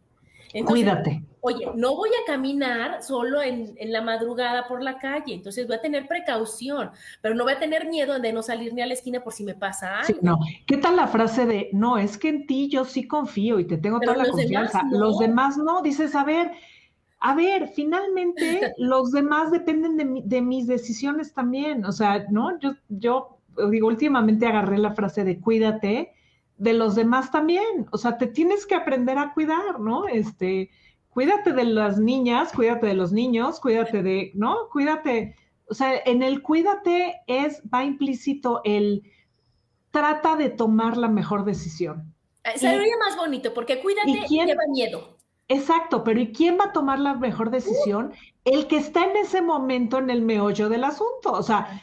S2: Cuídate.
S1: Oye, no voy a caminar solo en, la madrugada por la calle, entonces voy a tener precaución, pero no voy a tener miedo de no salir ni a la esquina por si me pasa algo.
S2: no, ¿qué tal la frase de, no, es que en ti yo sí confío y te tengo toda la confianza, los demás no, dices, a ver, a ver, finalmente los demás dependen de, de, mis decisiones también, o sea, ¿no? Yo, yo digo, últimamente agarré la frase de cuídate de los demás también, o sea, te tienes que aprender a cuidar, ¿no? Este, cuídate de las niñas, cuídate de los niños, cuídate de, ¿no? Cuídate, o sea, en el cuídate es, va implícito el trata de tomar la mejor decisión.
S1: Eh, sería más bonito, porque cuídate lleva miedo.
S2: Exacto, pero ¿y quién va a tomar la mejor decisión? El que está en ese momento en el meollo del asunto. O sea,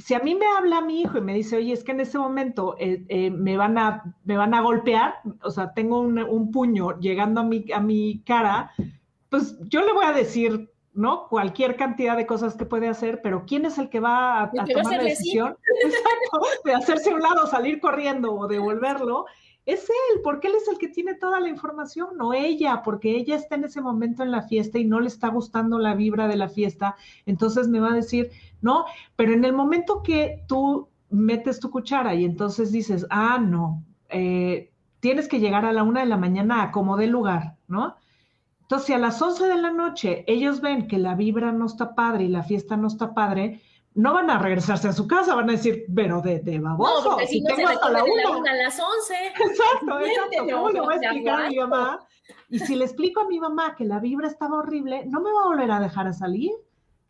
S2: si a mí me habla mi hijo y me dice, oye, es que en ese momento eh, eh, me, van a, me van a golpear, o sea, tengo un, puño llegando a mi, a mi cara, pues yo le voy a decir, ¿no? Cualquier cantidad de cosas que puede hacer, pero ¿quién es el que va a, tomar la decisión? Exacto, de hacerse a un lado, salir corriendo o devolverlo es él, porque él es el que tiene toda la información, no ella, porque ella está en ese momento en la fiesta y no le está gustando la vibra de la fiesta, entonces me va a decir, no, pero en el momento que tú metes tu cuchara y entonces dices, ah, no, eh, tienes que llegar a la una de la mañana a como de lugar, ¿no? Entonces, si a las once de la noche ellos ven que la vibra no está padre y la fiesta no está padre, no van a regresarse a su casa, van a decir, pero de, de baboso,
S1: no, si, tengo hasta la una. a las once.
S2: Exacto, exacto. ¿Cómo le voy a explicar a mi mamá? Y si le explico a mi mamá que la vibra estaba horrible, no me va a volver a dejar a salir,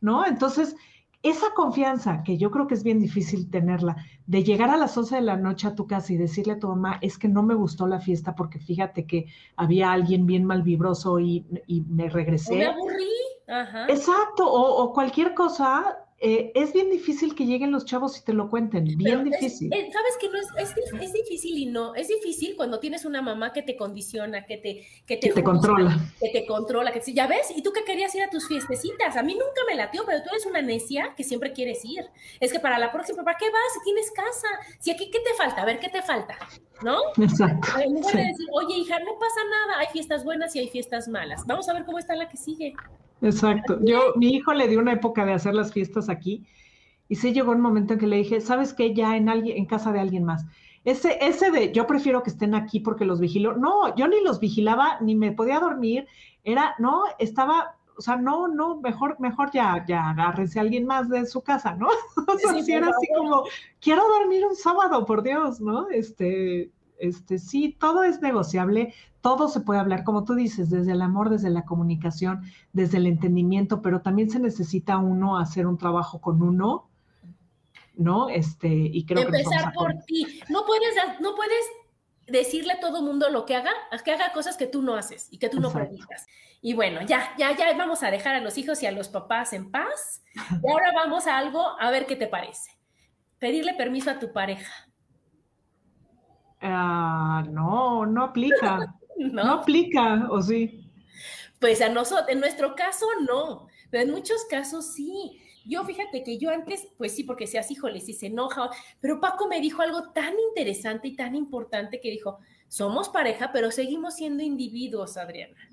S2: ¿no? Entonces, esa confianza, que yo creo que es bien difícil tenerla, de llegar a las 11 de la noche a tu casa y decirle a tu mamá, es que no me gustó la fiesta porque fíjate que había alguien bien malvibroso y, y me regresé.
S1: Me aburrí.
S2: Ajá. Exacto, o, o cualquier cosa, eh, es bien difícil que lleguen los chavos y te lo cuenten, bien difícil.
S1: Sabes que no es, es, difícil y no, es difícil cuando tienes una mamá que te condiciona, que te, que
S2: te, controla.
S1: Que te controla, que ya ves, y tú que querías ir a tus fiestecitas, a mí nunca me latió, pero tú eres una necia que siempre quieres ir. Es que para la próxima, ¿para qué vas? Si tienes casa, si aquí, ¿qué te falta? A ver, ¿qué te falta? ¿No?
S2: Exacto.
S1: En lugar de decir, oye, hija, no pasa nada, hay fiestas buenas y hay fiestas malas. Vamos a ver cómo está la que sigue.
S2: Exacto. Yo, mi hijo le dio una época de hacer las fiestas aquí y sí llegó un momento en que le dije, ¿sabes qué? Ya en alguien, en casa de alguien más. Ese, ese de yo prefiero que estén aquí porque los vigilo. No, yo ni los vigilaba, ni me podía dormir. Era, no, estaba, o sea, no, no, mejor, mejor ya, ya agárrense a alguien más de su casa, ¿no? O sea, si era así como, quiero dormir un sábado, por Dios, ¿no? Este, este, sí, todo es negociable, todo se puede hablar, como tú dices, desde el amor, desde la comunicación, desde el entendimiento, pero también se necesita uno hacer un trabajo con uno, ¿no? Este, y creo
S1: Empezar por ti. No puedes, no puedes decirle a todo mundo lo que haga, que haga cosas que tú no haces y que tú no predicas. Y bueno, ya, ya, ya vamos a dejar a los hijos y a los papás en paz. Y ahora vamos a algo, a ver qué te parece. Pedirle permiso a tu pareja.
S2: Ah, no, no aplica. ¿No? aplica, ¿o sí?
S1: Pues a nosotros, en nuestro caso no, pero en muchos casos sí. Yo fíjate que yo antes, pues sí, porque seas híjole, si se enoja, pero Paco me dijo algo tan interesante y tan importante que dijo, somos pareja, pero seguimos siendo individuos, Adriana.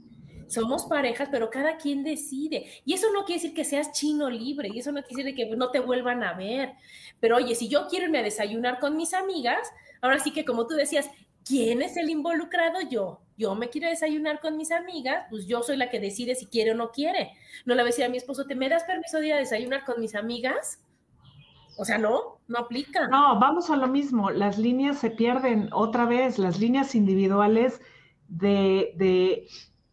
S1: Somos parejas, pero cada quien decide. Y eso no quiere decir que seas chino libre, y eso no quiere decir que no te vuelvan a ver. Pero oye, si yo quiero irme a desayunar con mis amigas, ahora sí que como tú decías, ¿quién es el involucrado? Yo. Yo me quiero desayunar con mis amigas, pues yo soy la que decide si quiere o no quiere. No le voy a decir a mi esposo, ¿te me das permiso de desayunar con mis amigas? O sea, no, no aplica.
S2: No, vamos a lo mismo. Las líneas se pierden otra vez, las líneas individuales de, de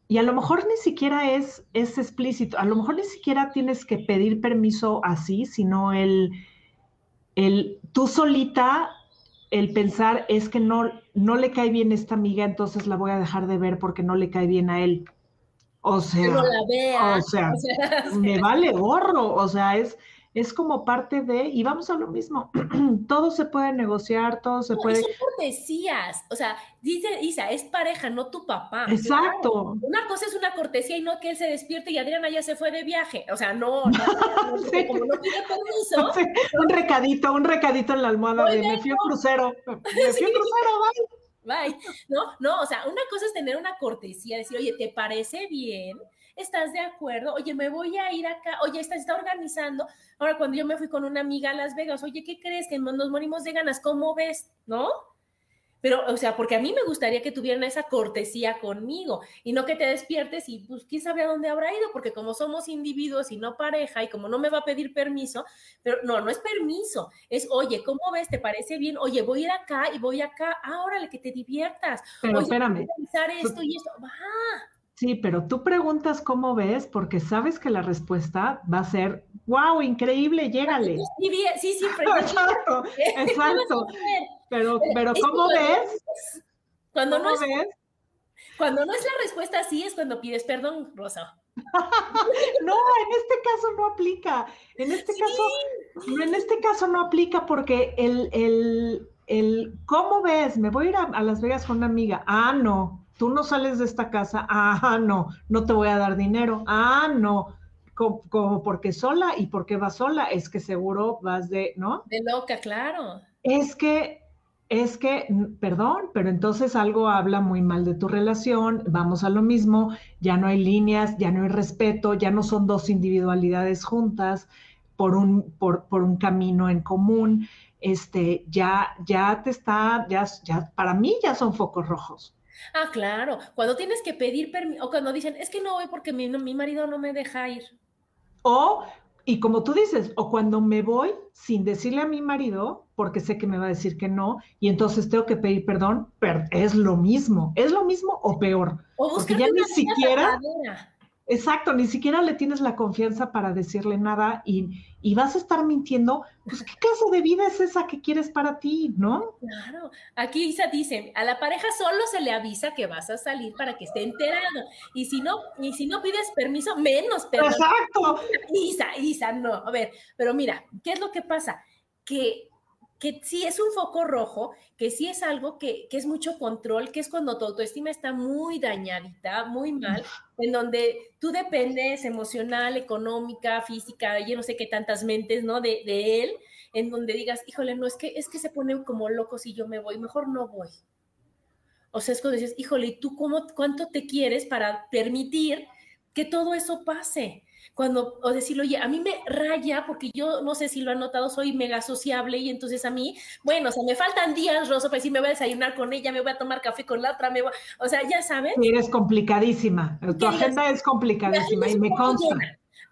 S2: y a lo mejor ni siquiera es, es explícito, a lo mejor ni siquiera tienes que pedir permiso así, sino el, el tú solita el pensar es que no, no le cae bien esta amiga, entonces la voy a dejar de ver porque no le cae bien a él. O sea, o sea, me vale gorro, o sea, es, es como parte de, y vamos a lo mismo, todo se puede negociar, todo se puede...
S1: Son cortesías, o sea, dice Isa, es pareja, no tu papá.
S2: Exacto.
S1: Una cosa es una cortesía y no que él se despierte y Adriana ya se fue de viaje, o sea, no, no, no como no pide permiso.
S2: un recadito, un recadito en la almohada de me fui a crucero, me fui a crucero, bye.
S1: Bye. No, no, o sea, una cosa es tener una cortesía, decir, oye, ¿te parece bien? ¿Estás de acuerdo? Oye, me voy a ir acá. Oye, está, está organizando. Ahora, cuando yo me fui con una amiga a Las Vegas, oye, ¿qué crees? Que nos morimos de ganas. ¿Cómo ves? ¿No? Pero, o sea, porque a mí me gustaría que tuvieran esa cortesía conmigo y no que te despiertes y pues quién sabe a dónde habrá ido, porque como somos individuos y no pareja y como no me va a pedir permiso, pero no, no es permiso, es, oye, ¿cómo ves? ¿Te parece bien? Oye, voy a ir acá y voy acá, ahora le que te diviertas.
S2: Pero
S1: oye,
S2: espérame.
S1: esto y esto, va.
S2: Sí, pero tú preguntas cómo ves porque sabes que la respuesta va a ser, wow, increíble, llégale.
S1: Sí, sí, sí,
S2: exacto, exacto. Pero, pero ¿cómo ves?
S1: Cuando no es, Cuando no es la respuesta así es cuando pides perdón, Rosa.
S2: no, en este caso no aplica. En este caso, en este caso no aplica porque el, el, el ¿cómo ves? Me voy a ir a Las Vegas con una amiga. Ah, no tú no sales de esta casa, ah, no, no te voy a dar dinero, ah, no, como, porque sola y porque vas sola, es que seguro vas de, ¿no?
S1: De loca, claro.
S2: Es que, es que, perdón, pero entonces algo habla muy mal de tu relación, vamos a lo mismo, ya no hay líneas, ya no hay respeto, ya no son dos individualidades juntas por un, por, por un camino en común, este, ya, ya te está, ya, ya, para mí ya son focos rojos.
S1: Ah, claro. Cuando tienes que pedir permiso, o cuando dicen, es que no voy porque mi, mi marido no me deja ir.
S2: O, y como tú dices, o cuando me voy sin decirle a mi marido, porque sé que me va a decir que no, y entonces tengo que pedir perdón, pero es lo mismo, es lo mismo o peor.
S1: O
S2: porque ya ni siquiera... Exacto, ni siquiera le tienes la confianza para decirle nada y, y, vas a estar mintiendo. Pues, ¿qué clase de vida es esa que quieres para ti, no?
S1: Claro. Aquí Isa dice, a la pareja solo se le avisa que vas a salir para que esté enterado. Y si no, y si no pides permiso, menos permiso.
S2: Exacto.
S1: Isa, Isa, no. A ver, pero mira, ¿qué es lo que pasa? Que que sí es un foco rojo, que sí es algo que, que, es mucho control, que es cuando tu autoestima está muy dañadita, muy mal, en donde tú dependes emocional, económica, física, yo no sé qué tantas mentes, ¿no? De, de él, en donde digas, híjole, no, es que, es que se ponen como locos si yo me voy, mejor no voy. O sea, es cuando dices, híjole, ¿y tú cómo, cuánto te quieres para permitir que todo eso pase? Cuando, o decirlo, oye, a mí me raya, porque yo no sé si lo han notado, soy mega sociable y entonces a mí, bueno, o sea, me faltan días, Rosa, para decir, me voy a desayunar con ella, me voy a tomar café con la otra, me voy, o sea, ya sabes.
S2: Eres complicadísima, tu agenda es complicadísima y me consta.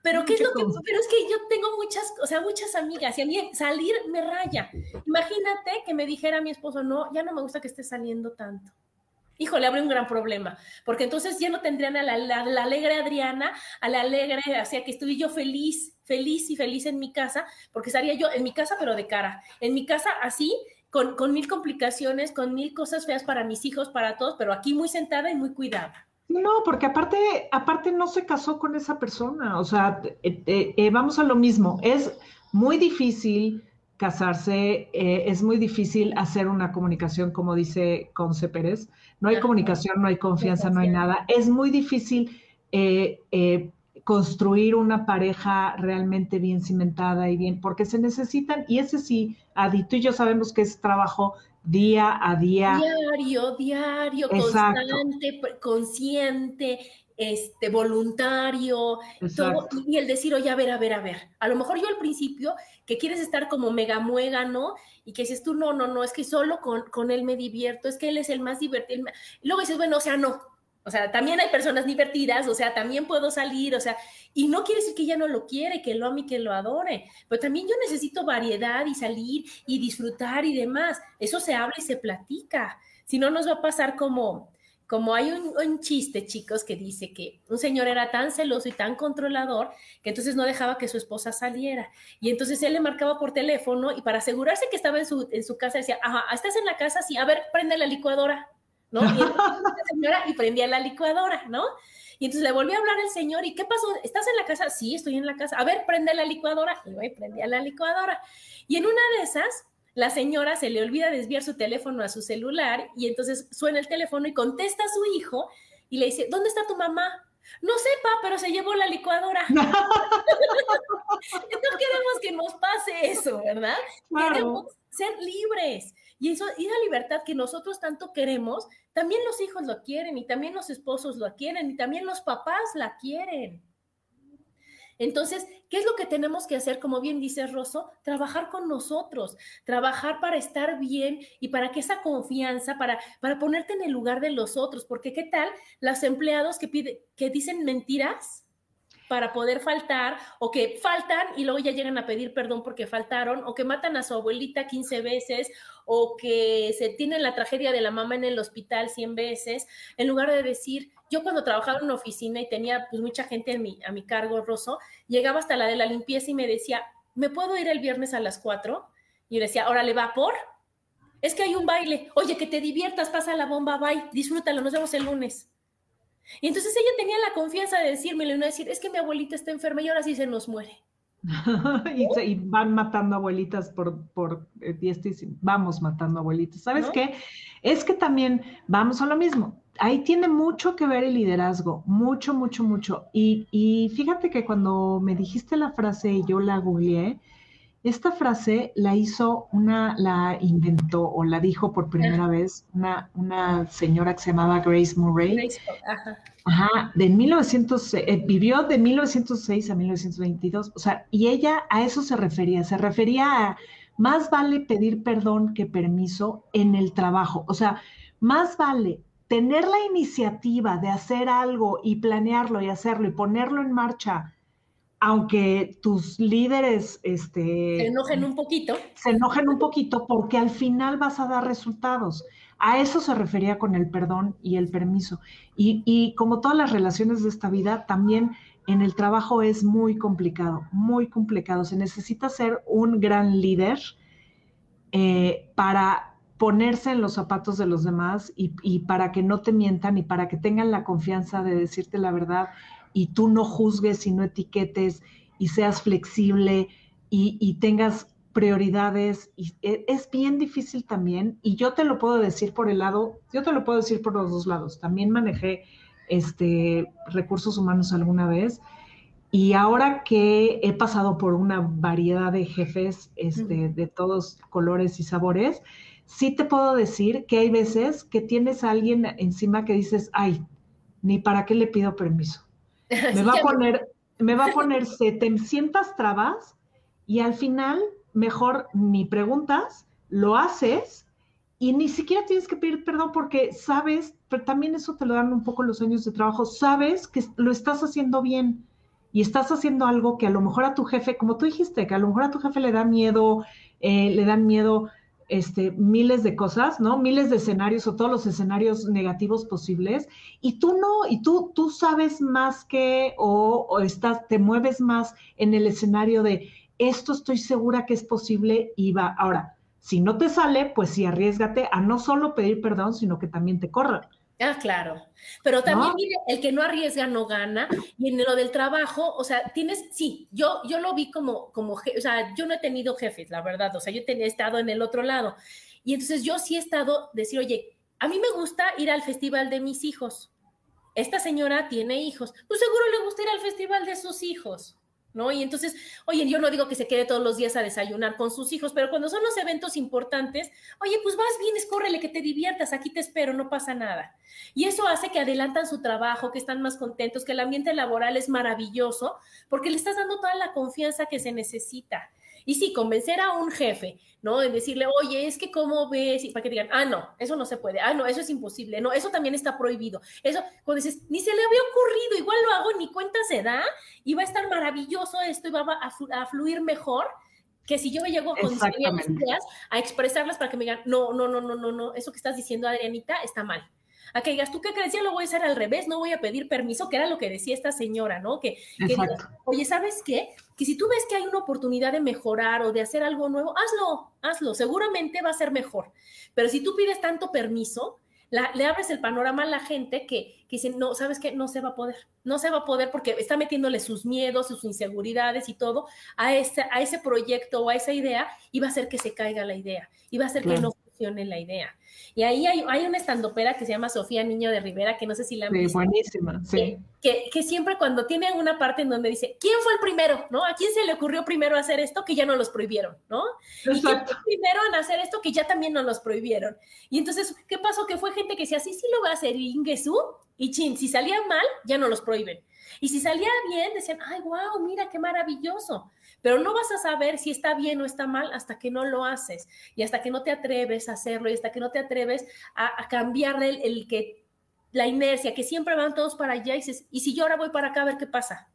S1: Pero qué es lo que, pero es que yo tengo muchas, o sea, muchas amigas y a mí salir me raya. Imagínate que me dijera mi esposo, no, ya no me gusta que esté saliendo tanto híjole, abre un gran problema, porque entonces ya no tendrían a la, alegre Adriana, a la alegre, o sea, que estuve yo feliz, feliz y feliz en mi casa, porque estaría yo en mi casa, pero de cara, en mi casa así, con, con mil complicaciones, con mil cosas feas para mis hijos, para todos, pero aquí muy sentada y muy cuidada.
S2: No, porque aparte, aparte no se casó con esa persona, o sea, eh, eh, eh, vamos a lo mismo, es muy difícil casarse, es muy difícil hacer una comunicación, como dice Conce Pérez, no hay comunicación, no hay confianza, no hay nada. Es muy difícil eh, eh, construir una pareja realmente bien cimentada y bien, porque se necesitan, y ese sí, Adi, tú y yo sabemos que es trabajo día a día.
S1: Diario, diario, constante, consciente, este, voluntario, todo, y el decir, oye, a ver, a ver, a ver, a lo mejor yo al principio que quieres estar como mega ¿no? y que dices tú, no, no, no, es que solo con, con él me divierto, es que él es el más divertido. Y luego dices, bueno, o sea, no, o sea, también hay personas divertidas, o sea, también puedo salir, o sea, y no quiere decir que ella no lo quiere, que lo ame y que lo adore, pero también yo necesito variedad y salir y disfrutar y demás. Eso se habla y se platica. Si no, nos va a pasar como, como hay un, chiste, chicos, que dice que un señor era tan celoso y tan controlador que entonces no dejaba que su esposa saliera. Y entonces él le marcaba por teléfono y para asegurarse que estaba en su, en su casa decía, ajá, ¿estás en la casa? Sí, a ver, prende la licuadora, ¿no? Y, señora, y prendía la licuadora, ¿no? Y entonces le volví a hablar al señor, ¿y qué pasó? ¿Estás en la casa? Sí, estoy en la casa. A ver, prende la licuadora. Y voy, prendía la licuadora. Y en una de esas, la señora se le olvida desviar su teléfono a su celular y entonces suena el teléfono y contesta a su hijo y le dice, ¿dónde está tu mamá? No sepa, pero se llevó la licuadora. no queremos que nos pase eso, ¿verdad? Queremos ser libres. Y eso, esa libertad que nosotros tanto queremos, también los hijos lo quieren y también los esposos lo quieren y también los papás la quieren. Entonces, ¿qué es lo que tenemos que hacer? Como bien dice Rosso, trabajar con nosotros, trabajar para estar bien y para que esa confianza, para, para ponerte en el lugar de los otros, porque ¿qué tal los empleados que, pide, que dicen mentiras? Para poder faltar o que faltan y luego ya llegan a pedir perdón porque faltaron o que matan a su abuelita 15 veces o que se tienen la tragedia de la mamá en el hospital 100 veces, en lugar de decir, yo cuando trabajaba en una oficina y tenía pues mucha gente a mi cargo, Rosso, llegaba hasta la de la limpieza y me decía, ¿me puedo ir el viernes a las 4? Y yo decía, órale, va por. Es que hay un baile. Oye, que te diviertas, pasa la bomba, bye, disfrútalo, nos vemos el lunes. Y entonces ella tenía la confianza de decírmelo y no decir, es que mi abuelita está enferma y ahora sí se nos muere.
S2: y, van matando abuelitas por, por eh, vamos matando abuelitas. ¿Sabes qué? Es que también vamos a lo mismo. Ahí tiene mucho que ver el liderazgo, mucho, mucho, mucho. Y, y fíjate que cuando me dijiste la frase y yo la googleé, esta frase la hizo una, la inventó o la dijo por primera vez una, una señora que se llamaba Grace Murray. Grace, ajá. Ajá, de 1900, eh, vivió de 1906 a 1922, o sea, y ella a eso se refería, se refería a más vale pedir perdón que permiso en el trabajo, o sea, más vale tener la iniciativa de hacer algo y planearlo y hacerlo y ponerlo en marcha aunque tus líderes este,
S1: se enojen un poquito.
S2: Se enojen un poquito porque al final vas a dar resultados. A eso se refería con el perdón y el permiso. Y, como todas las relaciones de esta vida, también en el trabajo es muy complicado, muy complicado. Se necesita ser un gran líder eh, para ponerse en los zapatos de los demás y, y para que no te mientan y para que tengan la confianza de decirte la verdad y tú no juzgues y no etiquetes y seas flexible y, tengas prioridades. Y e, es bien difícil también, y yo te lo puedo decir por el lado, yo te lo puedo decir por los dos lados. También manejé este, recursos humanos alguna vez. Y ahora que he pasado por una variedad de jefes este, de todos colores y sabores, sí te puedo decir que hay veces que tienes a alguien encima que dices, ay, ni para qué le pido permiso. Me va a poner, me va a poner 700 trabas y al final mejor ni preguntas, lo haces y ni siquiera tienes que pedir perdón porque sabes, pero también eso te lo dan un poco los años de trabajo, sabes que lo estás haciendo bien y estás haciendo algo que a lo mejor a tu jefe, como tú dijiste, que a lo mejor a tu jefe le da miedo, eh, le dan miedo este, miles de cosas, ¿no? Miles de escenarios o todos los escenarios negativos posibles y tú no, y tú, tú sabes más que o, estás, te mueves más en el escenario de esto estoy segura que es posible y va. Ahora, si no te sale, pues sí, arriesgate a no solo pedir perdón, sino que también te corran.
S1: Ah, claro. Pero también, mire, el que no arriesga no gana. Y en lo del trabajo, o sea, tienes, sí, yo, yo lo vi como, como, o sea, yo no he tenido jefes, la verdad. O sea, yo he estado en el otro lado. Y entonces yo sí he estado, decir, oye, a mí me gusta ir al festival de mis hijos. Esta señora tiene hijos. Pues seguro le gusta ir al festival de sus hijos. ¿No? Y entonces, oye, yo no digo que se quede todos los días a desayunar con sus hijos, pero cuando son los eventos importantes, oye, pues vas, vienes, córrele, que te diviertas, aquí te espero, no pasa nada. Y eso hace que adelantan su trabajo, que están más contentos, que el ambiente laboral es maravilloso, porque le estás dando toda la confianza que se necesita. Y sí, convencer a un jefe, ¿no? De decirle, oye, es que cómo ves, y para que digan, ah, no, eso no se puede, ah, no, eso es imposible, no, eso también está prohibido. Eso, cuando dices, ni se le había ocurrido, igual lo hago, ni cuenta se da, y va a estar maravilloso esto y va a, fluir mejor que si yo me llego con mis ideas a expresarlas para que me digan, no, no, no, no, no, no, eso que estás diciendo, Adrianita, está mal a que digas, ¿tú qué crees? Ya lo voy a hacer al revés, no voy a pedir permiso, que era lo que decía esta señora, ¿no? Que, oye, ¿sabes qué? Que si tú ves que hay una oportunidad de mejorar o de hacer algo nuevo, hazlo, hazlo, seguramente va a ser mejor. Pero si tú pides tanto permiso, le abres el panorama a la gente que, que dice, no, ¿sabes qué? No se va a poder, no se va a poder porque está metiéndole sus miedos, sus inseguridades y todo a ese, a ese proyecto o a esa idea y va a hacer que se caiga la idea y va a hacer que no funcione la idea. Y ahí hay, hay una estandopera que se llama Sofía Niño de Rivera, que no sé si la han
S2: sí, buenísima, sí.
S1: Que, que, siempre cuando tiene una parte en donde dice, ¿quién fue el primero? ¿No? ¿A quién se le ocurrió primero hacer esto que ya no los prohibieron? ¿No? ¿Y quién fue primero en hacer esto que ya también no los prohibieron? Y entonces, ¿qué pasó? Que fue gente que decía, sí, sí lo va a hacer Ingesu, y chin, si salía mal, ya no los prohíben. Y si salía bien, decían, ay, wow, mira qué maravilloso. Pero no vas a saber si está bien o está mal hasta que no lo haces y hasta que no te atreves a hacerlo y hasta que no te atreves a, cambiar el, que la inercia, que siempre van todos para allá y dices, y si yo ahora voy para acá a ver qué pasa.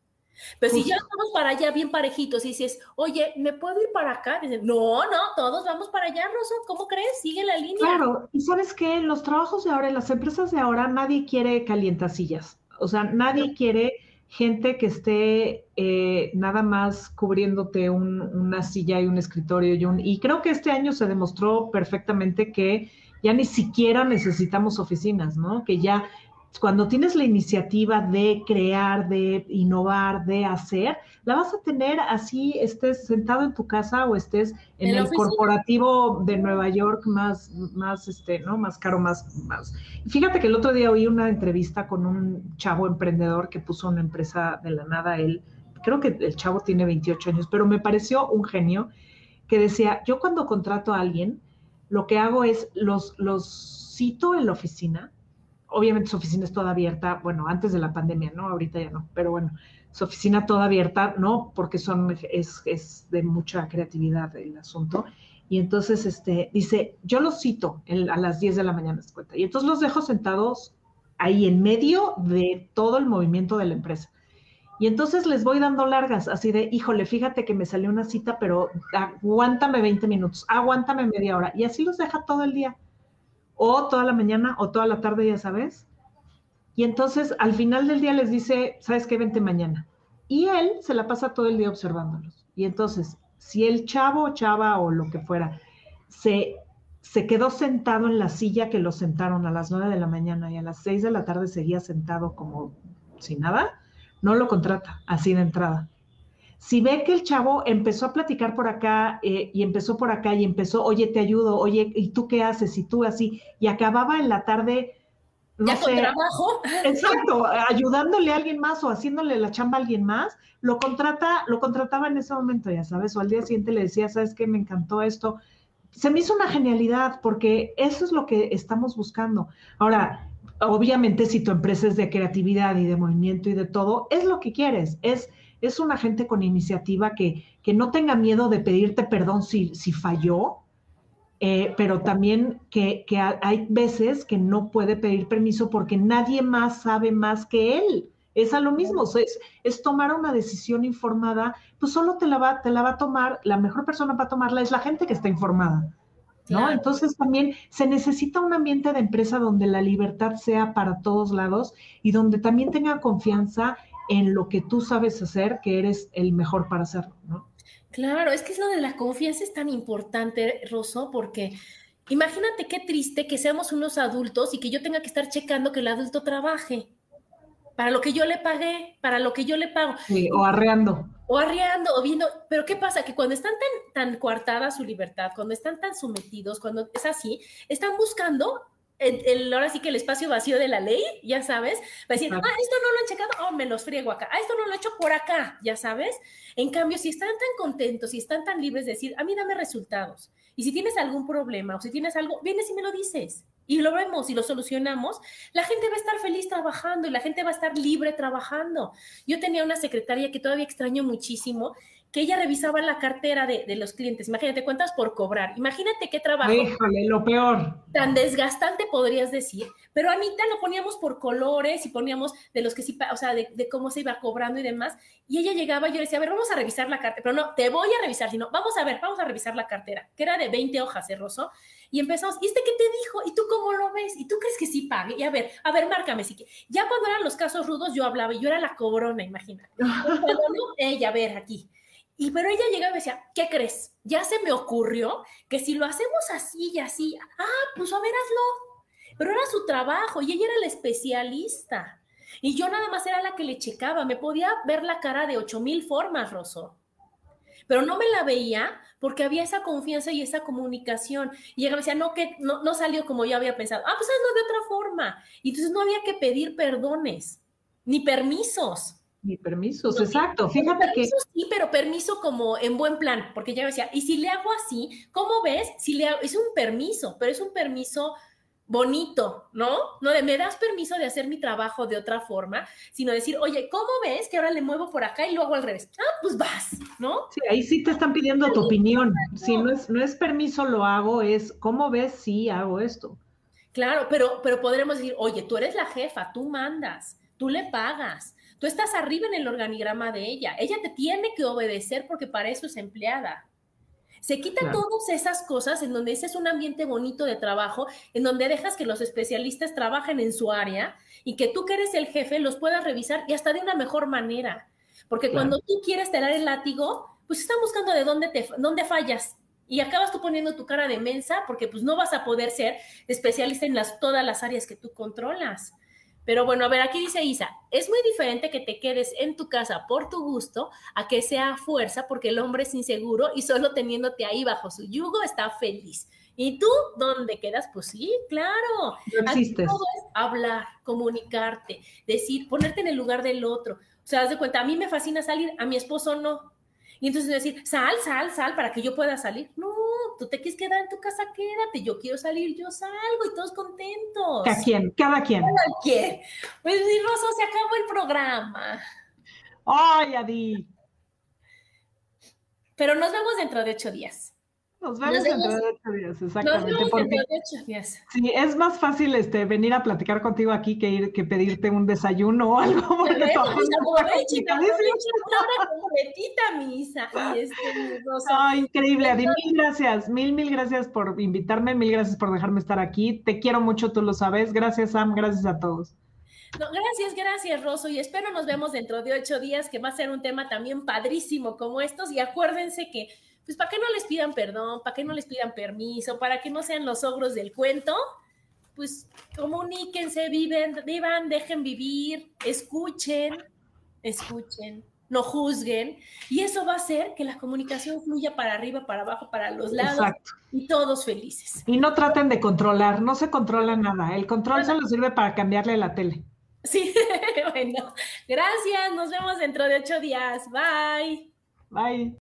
S1: Pero si ya vamos para allá bien parejitos y dices, oye, ¿me puedo ir para acá? Dicen, no, no, todos vamos para allá, Rosa, ¿cómo crees? Sigue la línea.
S2: Claro, y sabes qué, los trabajos de ahora, en las empresas de ahora, nadie quiere calientasillas. O sea, nadie quiere gente que esté eh, nada más cubriéndote una silla y un escritorio. Y, un, y creo que este año se demostró perfectamente que ya ni siquiera necesitamos oficinas, ¿no? Que ya cuando tienes la iniciativa de crear, de innovar, de hacer, la vas a tener así, estés sentado en tu casa o estés en, el corporativo de Nueva York más, más, este, ¿no? Más caro, más, más. Fíjate que el otro día oí una entrevista con un chavo emprendedor que puso una empresa de la nada, él, creo que el chavo tiene 28 años, pero me pareció un genio que decía, yo cuando contrato a alguien, lo que hago es los, los cito en la oficina, obviamente su oficina es toda abierta, bueno, antes de la pandemia, ¿no? Ahorita ya no, pero bueno, su oficina toda abierta, ¿no? Porque son, es, es de mucha creatividad el asunto. Y entonces, este, dice, yo los cito a las 10 de la mañana, se. Y entonces los dejo sentados ahí en medio de todo el movimiento de la empresa. Y entonces les voy dando largas, así de, híjole, fíjate que me salió una cita, pero aguántame 20 minutos, aguántame media hora. Y así los deja todo el día o toda la mañana o toda la tarde, ya sabes. Y entonces al final del día les dice, ¿sabes qué? Vente mañana. Y él se la pasa todo el día observándolos. Y entonces, si el chavo chava o lo que fuera se, se quedó sentado en la silla que lo sentaron a las nueve de la mañana y a las seis de la tarde seguía sentado como sin nada, no lo contrata así de entrada. Si ve que el chavo empezó a platicar por acá eh, y empezó por acá y empezó, oye, te ayudo, oye, ¿y tú qué haces? Y tú así, y acababa en la tarde,
S1: no sé, trabajo.
S2: Exacto, ayudándole a alguien más o haciéndole la chamba a alguien más, lo contrata, lo contrataba en ese momento, ya sabes, o al día siguiente le decía, ¿sabes qué? Me encantó esto. Se me hizo una genialidad porque eso es lo que estamos buscando. Ahora, obviamente si tu empresa es de creatividad y de movimiento y de todo, es lo que quieres, es es una gente con iniciativa que, que no tenga miedo de pedirte perdón si, si falló, eh, pero también que, que, hay veces que no puede pedir permiso porque nadie más sabe más que él. Es a lo mismo, es, es, tomar una decisión informada, pues solo te la, va, te la va a tomar, la mejor persona para tomarla es la gente que está informada. ¿no? Entonces también se necesita un ambiente de empresa donde la libertad sea para todos lados y donde también tenga confianza en lo que tú sabes hacer, que eres el mejor para hacerlo, ¿no?
S1: Claro, es que es lo de la confianza es tan importante, Rosso, porque imagínate qué triste que seamos unos adultos y que yo tenga que estar checando que el adulto trabaje para lo que yo le pagué, para lo que yo le pago.
S2: Sí, o arreando.
S1: O arreando, o viendo, pero ¿qué pasa? Que cuando están tan, tan coartada su libertad, cuando están tan sometidos, cuando es así, están buscando el, ahora sí que el espacio vacío de la ley, ya sabes, va a decir, ah, esto no lo han checado, oh, me los friego acá, ah, esto no lo he hecho por acá, ya sabes. En cambio, si están tan contentos, si están tan libres de decir, a mí dame resultados, y si tienes algún problema o si tienes algo, vienes y me lo dices, y lo vemos y lo solucionamos, la gente va a estar feliz trabajando y la gente va a estar libre trabajando. Yo tenía una secretaria que todavía extraño muchísimo, que ella revisaba la cartera de, los clientes. Imagínate cuentas por cobrar. Imagínate qué trabajo.
S2: Déjale, lo peor.
S1: Tan desgastante podrías decir. Pero Anita lo poníamos por colores y poníamos de los que sí, o sea, de, cómo se iba cobrando y demás. Y ella llegaba y yo le decía, a ver, vamos a revisar la cartera. Pero no, te voy a revisar, sino vamos a ver, vamos a revisar la cartera, que era de 20 hojas, ¿eh, Rosso? Y empezamos, ¿y este qué te dijo? ¿Y tú cómo lo ves? ¿Y tú crees que sí pague? Y a ver, a ver, márcame. Sí que... Ya cuando eran los casos rudos, yo hablaba y yo era la cobrona, imagínate. ella, a ver, aquí y pero ella llegaba y me decía, ¿qué crees? Ya se me ocurrió que si lo hacemos así y así, ah, pues a ver, hazlo. pero era su trabajo y ella era la especialista. Y yo nada más era la que le checaba, me podía ver la cara de ocho mil formas, Rosso. Pero no me la veía porque había esa confianza y esa comunicación. Y ella me decía, no, que no, no salió como yo había pensado. Ah, pues hazlo de otra forma. Y entonces no había que pedir perdones, ni permisos.
S2: Ni permisos, exacto. Fíjate que.
S1: Sí, pero permiso como en buen plan, porque ya decía, y si le hago así, ¿cómo ves? Si le hago, es un permiso, pero es un permiso bonito, ¿no? No de me das permiso de hacer mi trabajo de otra forma, sino decir, oye, ¿cómo ves que ahora le muevo por acá y lo hago al revés? Ah, pues vas, ¿no?
S2: Sí, ahí sí te están pidiendo tu opinión. Si no es, no es permiso lo hago, es ¿cómo ves si hago esto?
S1: Claro, pero, pero podremos decir, oye, tú eres la jefa, tú mandas, tú le pagas, tú estás arriba en el organigrama de ella, ella te tiene que obedecer porque para eso es empleada. Se quita todas esas cosas en donde ese es un ambiente bonito de trabajo, en donde dejas que los especialistas trabajen en su área y que tú que eres el jefe los puedas revisar y hasta de una mejor manera. Porque cuando tú quieres tener el látigo, pues están buscando de dónde, te, dónde fallas. Y acabas tú poniendo tu cara de mensa porque pues no vas a poder ser especialista en las, todas las áreas que tú controlas. Pero bueno, a ver, aquí dice Isa, es muy diferente que te quedes en tu casa por tu gusto a que sea fuerza porque el hombre es inseguro y solo teniéndote ahí bajo su yugo está feliz. ¿Y tú dónde quedas? Pues sí, claro.
S2: No existes.
S1: todo es hablar, comunicarte, decir, ponerte en el lugar del otro. O sea, haz de cuenta, a mí me fascina salir, a mi esposo no. Y entonces decir, sal, sal, sal para que yo pueda salir. No, tú te quieres quedar en tu casa, quédate, yo quiero salir, yo salgo y todos contentos.
S2: Cada quien, cada quien.
S1: Cada quien. Pues mi Rosa, se acabó el programa.
S2: Ay, Adi.
S1: Pero nos vemos dentro de ocho días.
S2: Nos vemos dentro de ocho días, exactamente.
S1: Nos vemos dentro de ocho días.
S2: Sí, es más fácil este, venir a platicar contigo aquí que ir que pedirte un desayuno o algo. Porque
S1: aprovecha, aprovecha completita, misa. Y este,
S2: oh, increíble, Adi. Mil gracias, mil, mil gracias por invitarme, mil gracias por dejarme estar aquí. Te quiero mucho, tú lo sabes. Gracias, Sam, gracias a todos.
S1: No, gracias, gracias, Rosso. Y espero nos vemos dentro de ocho días, que va a ser un tema también padrísimo como estos. Y acuérdense que pues para que no les pidan perdón, para que no les pidan permiso, para que no sean los ogros del cuento, pues comuníquense, viven, vivan, dejen vivir, escuchen, escuchen, no juzguen, y eso va a hacer que la comunicación fluya para arriba, para abajo, para los lados, y todos felices.
S2: Y no traten de controlar, no se controla nada, el control solo sirve para cambiarle la tele.
S1: Sí, bueno, gracias, nos vemos dentro de ocho días, bye.
S2: Bye.